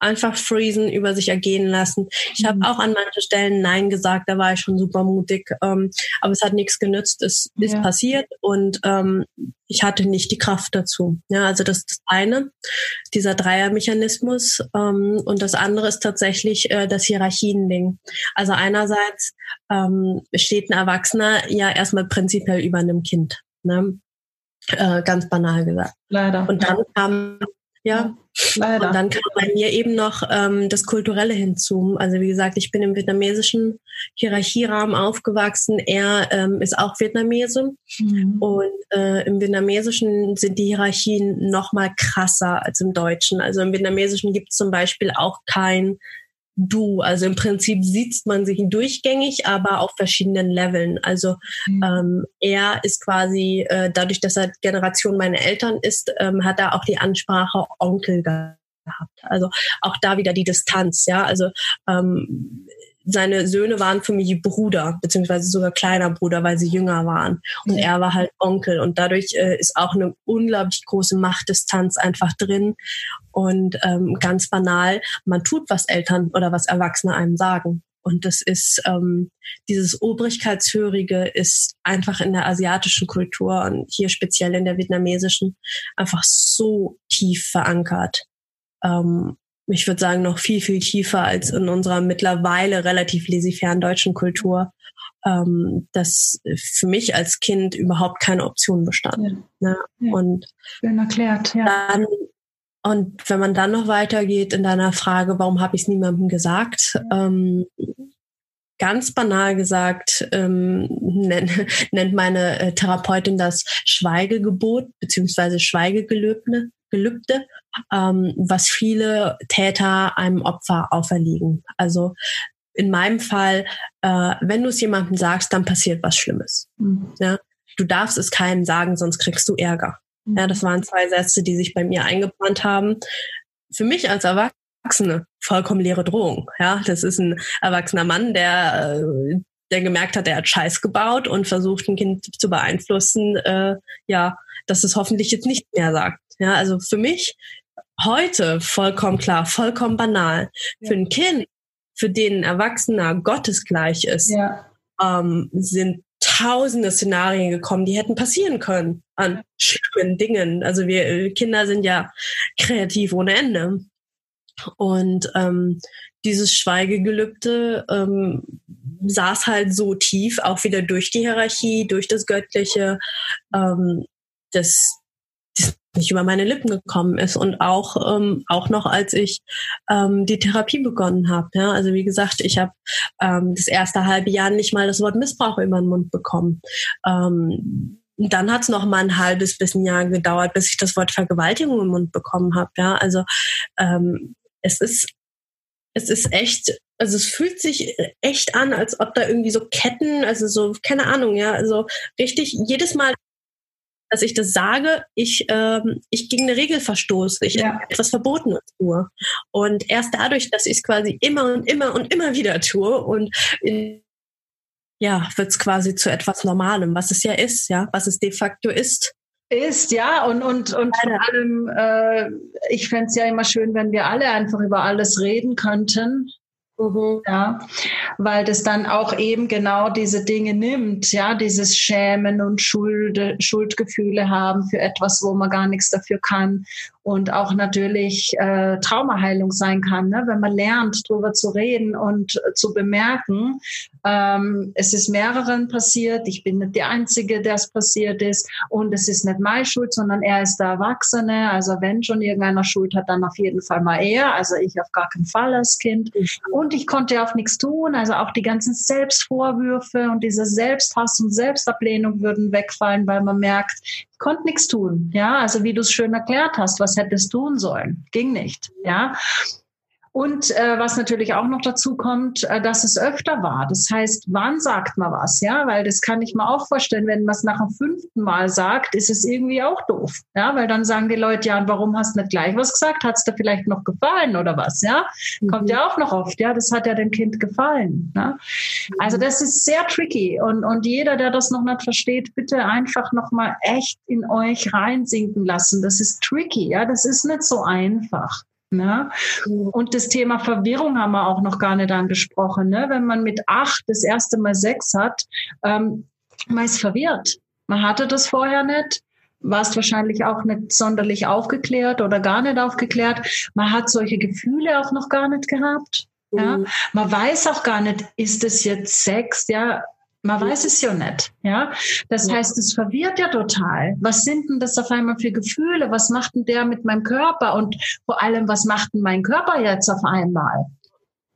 einfach freezen, über sich ergehen lassen. Ich habe mhm. auch an manchen Stellen Nein gesagt, da war ich schon super mutig, ähm, aber es hat nichts genützt, es ja. ist passiert und ähm, ich hatte nicht die Kraft dazu. Ja, also das ist das eine, dieser Dreiermechanismus ähm, und das andere ist tatsächlich äh, das Hierarchiending. Also einerseits ähm, steht ein Erwachsener ja erstmal prinzipiell über einem Kind. Ne? Äh, ganz banal gesagt. Leider. Und dann kam ja, leider. Und dann kam bei mir eben noch ähm, das Kulturelle hinzu. Also wie gesagt, ich bin im vietnamesischen Hierarchierahmen aufgewachsen. Er ähm, ist auch Vietnamese. Mhm. Und äh, im Vietnamesischen sind die Hierarchien noch mal krasser als im Deutschen. Also im Vietnamesischen gibt es zum Beispiel auch kein du. Also im Prinzip sieht man sich durchgängig, aber auf verschiedenen Leveln. Also mhm. ähm, er ist quasi, äh, dadurch, dass er Generation meiner Eltern ist, ähm, hat er auch die Ansprache Onkel gehabt. Also auch da wieder die Distanz, ja. Also ähm, seine Söhne waren für mich Bruder, beziehungsweise sogar kleiner Bruder, weil sie jünger waren. Und er war halt Onkel. Und dadurch äh, ist auch eine unglaublich große Machtdistanz einfach drin. Und ähm, ganz banal, man tut, was Eltern oder was Erwachsene einem sagen. Und das ist ähm, dieses Obrigkeitshörige ist einfach in der asiatischen Kultur und hier speziell in der vietnamesischen einfach so tief verankert. Ähm, ich würde sagen, noch viel, viel tiefer als in unserer mittlerweile relativ laissez deutschen Kultur, ähm, dass für mich als Kind überhaupt keine Option bestand. Ja. Ne? Ja. Und Schön erklärt, ja. Dann, und wenn man dann noch weitergeht in deiner Frage, warum habe ich es niemandem gesagt? Ähm, ganz banal gesagt ähm, nennt, nennt meine äh, Therapeutin das Schweigegebot beziehungsweise Schweigegelübde. Gelübde, ähm, was viele Täter einem Opfer auferlegen. Also in meinem Fall, äh, wenn du es jemandem sagst, dann passiert was Schlimmes. Mhm. Ja? Du darfst es keinem sagen, sonst kriegst du Ärger. Mhm. Ja, das waren zwei Sätze, die sich bei mir eingebrannt haben. Für mich als Erwachsene vollkommen leere Drohung. Ja, das ist ein erwachsener Mann, der äh, der gemerkt hat, er hat Scheiß gebaut und versucht, ein Kind zu beeinflussen, äh, ja, dass es hoffentlich jetzt nicht mehr sagt. Ja, also für mich heute vollkommen klar, vollkommen banal. Ja. Für ein Kind, für den ein Erwachsener gottesgleich ist, ja. ähm, sind tausende Szenarien gekommen, die hätten passieren können an schlimmen Dingen. Also wir äh, Kinder sind ja kreativ ohne Ende. Und ähm, dieses Schweigegelübde ähm, saß halt so tief, auch wieder durch die Hierarchie, durch das Göttliche, ähm, das, das nicht über meine Lippen gekommen ist und auch ähm, auch noch als ich ähm, die Therapie begonnen habe ja. Also wie gesagt ich habe ähm, das erste halbe Jahr nicht mal das Wort Missbrauch über den Mund bekommen. Ähm, dann hat es noch mal ein halbes bis ein Jahr gedauert bis ich das Wort Vergewaltigung im Mund bekommen habe ja. Also ähm, es ist es ist echt also es fühlt sich echt an, als ob da irgendwie so Ketten, also so, keine Ahnung, ja, also richtig, jedes Mal, dass ich das sage, ich, ähm, ich gegen eine Regel verstoße, ich ja. etwas Verbotenes tue. Und erst dadurch, dass ich es quasi immer und immer und immer wieder tue und in, ja, wird es quasi zu etwas Normalem, was es ja ist, ja, was es de facto ist ist, ja, und, und, und vor allem, äh, ich fände es ja immer schön, wenn wir alle einfach über alles reden könnten. Mhm. Ja, weil das dann auch eben genau diese Dinge nimmt, ja, dieses Schämen und Schuld, Schuldgefühle haben für etwas, wo man gar nichts dafür kann und auch natürlich äh, Traumaheilung sein kann, ne? wenn man lernt, darüber zu reden und äh, zu bemerken, ähm, es ist mehreren passiert, ich bin nicht die Einzige, der es passiert ist. Und es ist nicht meine Schuld, sondern er ist der Erwachsene, also wenn schon irgendeiner Schuld hat, dann auf jeden Fall mal er, also ich auf gar keinen Fall als Kind. Und ich konnte auch nichts tun, also auch die ganzen Selbstvorwürfe und diese Selbsthass und Selbstablehnung würden wegfallen, weil man merkt, konnte nichts tun. Ja, also wie du es schön erklärt hast, was hättest tun sollen? Ging nicht. Ja. Und äh, was natürlich auch noch dazu kommt, äh, dass es öfter war. Das heißt, wann sagt man was? Ja, weil das kann ich mir auch vorstellen, wenn man es nach dem fünften Mal sagt, ist es irgendwie auch doof. Ja, weil dann sagen die Leute, ja, und warum hast du nicht gleich was gesagt? Hat es dir vielleicht noch gefallen oder was? Ja, mhm. kommt ja auch noch oft. Ja, das hat ja dem Kind gefallen. Ne? Also das ist sehr tricky. Und, und jeder, der das noch nicht versteht, bitte einfach nochmal echt in euch reinsinken lassen. Das ist tricky. Ja, das ist nicht so einfach. Ne? Und das Thema Verwirrung haben wir auch noch gar nicht angesprochen. Ne? Wenn man mit acht das erste Mal Sex hat, ähm, man ist verwirrt. Man hatte das vorher nicht warst wahrscheinlich auch nicht sonderlich aufgeklärt oder gar nicht aufgeklärt. Man hat solche Gefühle auch noch gar nicht gehabt. Ja, mhm. man weiß auch gar nicht, ist es jetzt Sex? Ja, man weiß es ja nicht. Ja, das heißt, es verwirrt ja total. Was sind denn das auf einmal für Gefühle? Was macht denn der mit meinem Körper? Und vor allem, was macht denn mein Körper jetzt auf einmal?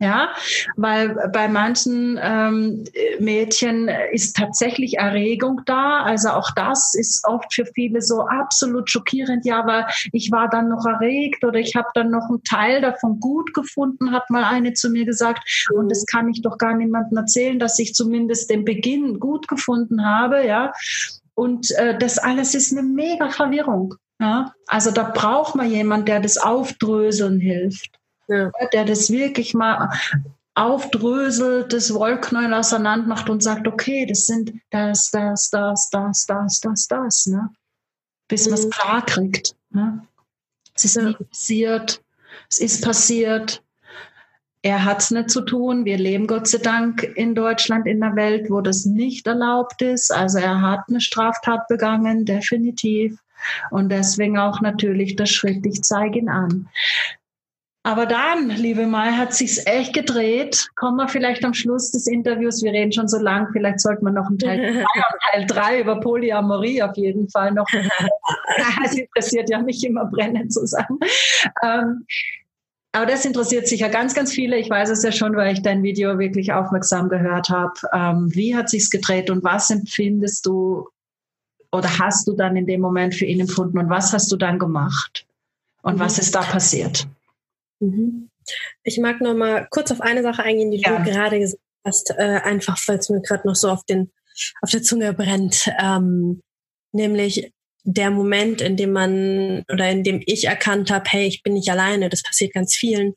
Ja, weil bei manchen ähm, Mädchen ist tatsächlich Erregung da. Also auch das ist oft für viele so absolut schockierend. Ja, weil ich war dann noch erregt oder ich habe dann noch einen Teil davon gut gefunden, hat mal eine zu mir gesagt. Und das kann ich doch gar niemandem erzählen, dass ich zumindest den Beginn gut gefunden habe. Ja, und äh, das alles ist eine mega Verwirrung. Ja, also da braucht man jemand, der das aufdröseln hilft ja. der das wirklich mal aufdröselt, das Wollknäuel auseinander macht und sagt, okay, das sind das, das, das, das, das, das, das, ne? Bis mhm. man es klar kriegt. Ne? Es ist nie passiert, es ist passiert. Er hat es nicht zu tun. Wir leben Gott sei Dank in Deutschland, in der Welt, wo das nicht erlaubt ist. Also er hat eine Straftat begangen, definitiv. Und deswegen auch natürlich der Schritt, ich zeige ihn an. Aber dann, liebe Mai, hat sich's echt gedreht. Kommen wir vielleicht am Schluss des Interviews. Wir reden schon so lang. Vielleicht sollte man noch einen Teil 2 Teil 3 über Polyamorie auf jeden Fall noch. das interessiert ja mich immer brennend zusammen. Ähm, aber das interessiert sicher ganz, ganz viele. Ich weiß es ja schon, weil ich dein Video wirklich aufmerksam gehört habe. Ähm, wie hat sich's gedreht und was empfindest du oder hast du dann in dem Moment für ihn empfunden und was hast du dann gemacht? Und was ist da passiert? Mhm. Ich mag noch mal kurz auf eine Sache eingehen, die ja. du gerade gesagt hast, äh, einfach weil es mir gerade noch so auf den auf der Zunge brennt, ähm, nämlich der Moment, in dem man oder in dem ich erkannt habe, hey, ich bin nicht alleine, das passiert ganz vielen.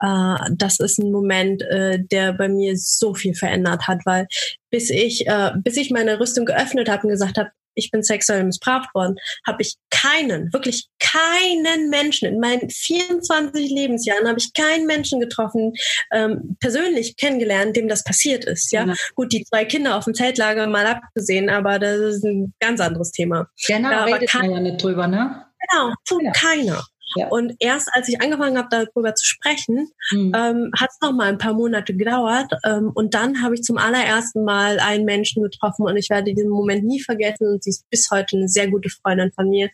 Äh, das ist ein Moment, äh, der bei mir so viel verändert hat, weil bis ich, äh, bis ich meine Rüstung geöffnet habe und gesagt habe, ich bin sexuell missbraucht worden, habe ich keinen, wirklich keinen Menschen in meinen 24 Lebensjahren habe ich keinen Menschen getroffen, ähm, persönlich kennengelernt, dem das passiert ist. Ja, ja. gut, die zwei Kinder auf dem Zeltlager mal abgesehen, aber das ist ein ganz anderes Thema. Genau, da redet man ja nicht drüber, ne? Genau, tut ja. keiner. Ja. Und erst als ich angefangen habe, darüber zu sprechen, mhm. ähm, hat es noch mal ein paar Monate gedauert. Ähm, und dann habe ich zum allerersten Mal einen Menschen getroffen und ich werde diesen Moment nie vergessen. Und sie ist bis heute eine sehr gute Freundin von mir,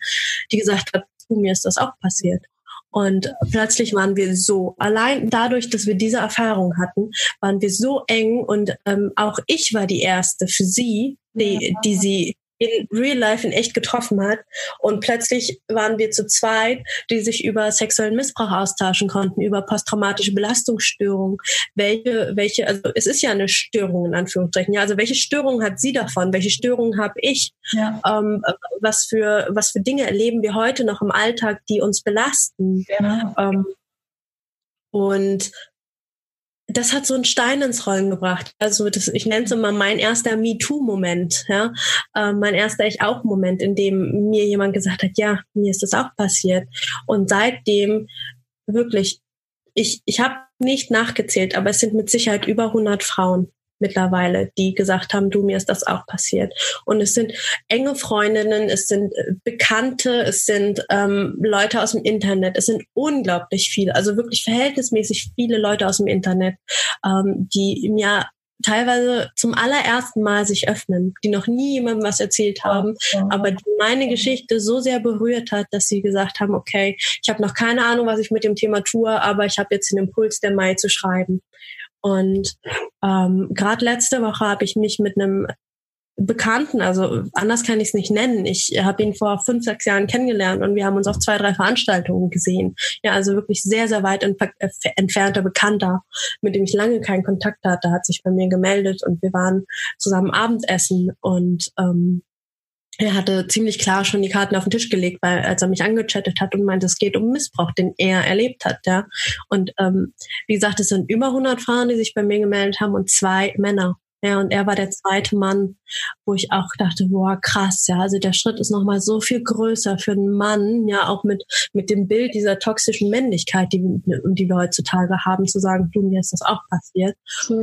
die gesagt hat, mir ist das auch passiert. Und plötzlich waren wir so, allein dadurch, dass wir diese Erfahrung hatten, waren wir so eng und ähm, auch ich war die erste für sie, die, die sie in real life in echt getroffen hat. Und plötzlich waren wir zu zweit, die sich über sexuellen Missbrauch austauschen konnten, über posttraumatische Belastungsstörungen. Welche, welche, also es ist ja eine Störung in Anführungszeichen. Ja, also welche Störung hat sie davon? Welche Störung habe ich? Ja. Ähm, was für, was für Dinge erleben wir heute noch im Alltag, die uns belasten? Genau. Ähm, und das hat so einen Stein ins Rollen gebracht. Also das, ich nenne es immer mein erster MeToo-Moment, ja, äh, mein erster Ich-auch-Moment, in dem mir jemand gesagt hat, ja, mir ist das auch passiert. Und seitdem wirklich, ich, ich habe nicht nachgezählt, aber es sind mit Sicherheit über 100 Frauen, mittlerweile, die gesagt haben, du, mir ist das auch passiert. Und es sind enge Freundinnen, es sind äh, Bekannte, es sind ähm, Leute aus dem Internet, es sind unglaublich viele, also wirklich verhältnismäßig viele Leute aus dem Internet, ähm, die mir teilweise zum allerersten Mal sich öffnen, die noch nie jemandem was erzählt haben, ja. aber die meine Geschichte so sehr berührt hat, dass sie gesagt haben, okay, ich habe noch keine Ahnung, was ich mit dem Thema tue, aber ich habe jetzt den Impuls, der Mai zu schreiben. Und ähm, gerade letzte Woche habe ich mich mit einem Bekannten, also anders kann ich es nicht nennen. Ich habe ihn vor fünf, sechs Jahren kennengelernt und wir haben uns auf zwei, drei Veranstaltungen gesehen. Ja, also wirklich sehr, sehr weit entfernter Bekannter, mit dem ich lange keinen Kontakt hatte, hat sich bei mir gemeldet und wir waren zusammen Abendessen und ähm, er hatte ziemlich klar schon die Karten auf den Tisch gelegt, weil als er mich angechattet hat und meinte, es geht um Missbrauch, den er erlebt hat, ja. Und ähm, wie gesagt, es sind über 100 Frauen, die sich bei mir gemeldet haben und zwei Männer. Ja, und er war der zweite Mann, wo ich auch dachte, boah, krass, ja, also der Schritt ist nochmal so viel größer für einen Mann, ja, auch mit, mit dem Bild dieser toxischen Männlichkeit, die, die wir heutzutage haben, zu sagen, du, mir ist das auch passiert.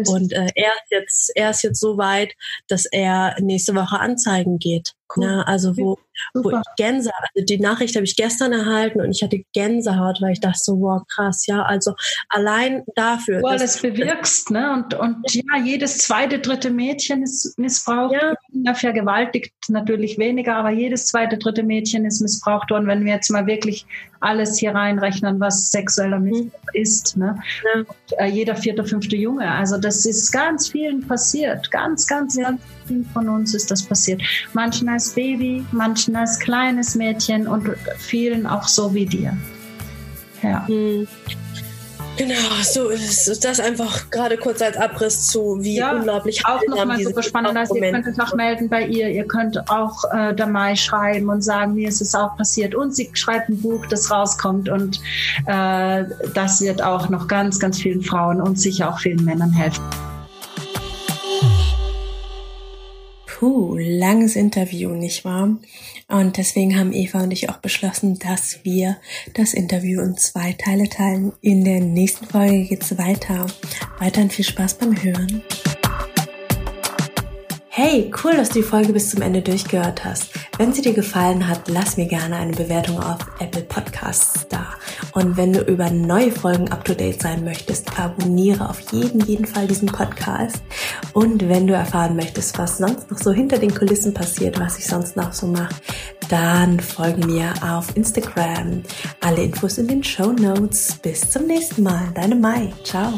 Und äh, er ist jetzt, er ist jetzt so weit, dass er nächste Woche anzeigen geht. Cool. Ja, also wo, wo ich Gänsehaut, also die Nachricht habe ich gestern erhalten und ich hatte Gänsehaut, weil ich dachte so, wow, krass, ja, also allein dafür. Du alles bewirkst, ne? Und, und ja, jedes zweite, dritte Mädchen ist missbraucht, ja. ja, vergewaltigt natürlich weniger, aber jedes zweite, dritte Mädchen ist missbraucht worden, wenn wir jetzt mal wirklich alles hier reinrechnen, was sexueller Missbrauch mhm. ist. Ne? Ja. Und, äh, jeder vierte, fünfte Junge. Also das ist ganz vielen passiert. Ganz, ganz, ganz vielen von uns ist das passiert. Manchen als Baby, manchen als kleines Mädchen und vielen auch so wie dir. Ja. Mhm. Genau, so ist das einfach gerade kurz als Abriss zu, wie ja, unglaublich auch nochmal super spannend. Also ihr könnt euch auch melden bei ihr, ihr könnt auch äh, der Mai schreiben und sagen, mir ist es auch passiert. Und sie schreibt ein Buch, das rauskommt und äh, das wird auch noch ganz, ganz vielen Frauen und sicher auch vielen Männern helfen. Puh, langes Interview, nicht wahr? Und deswegen haben Eva und ich auch beschlossen, dass wir das Interview in zwei Teile teilen. In der nächsten Folge geht's weiter. Weiterhin viel Spaß beim Hören. Hey, cool, dass du die Folge bis zum Ende durchgehört hast. Wenn sie dir gefallen hat, lass mir gerne eine Bewertung auf Apple Podcasts da. Und wenn du über neue Folgen up to date sein möchtest, abonniere auf jeden, jeden Fall diesen Podcast. Und wenn du erfahren möchtest, was sonst noch so hinter den Kulissen passiert, was ich sonst noch so mache, dann folge mir auf Instagram. Alle Infos in den Show Notes. Bis zum nächsten Mal. Deine Mai. Ciao.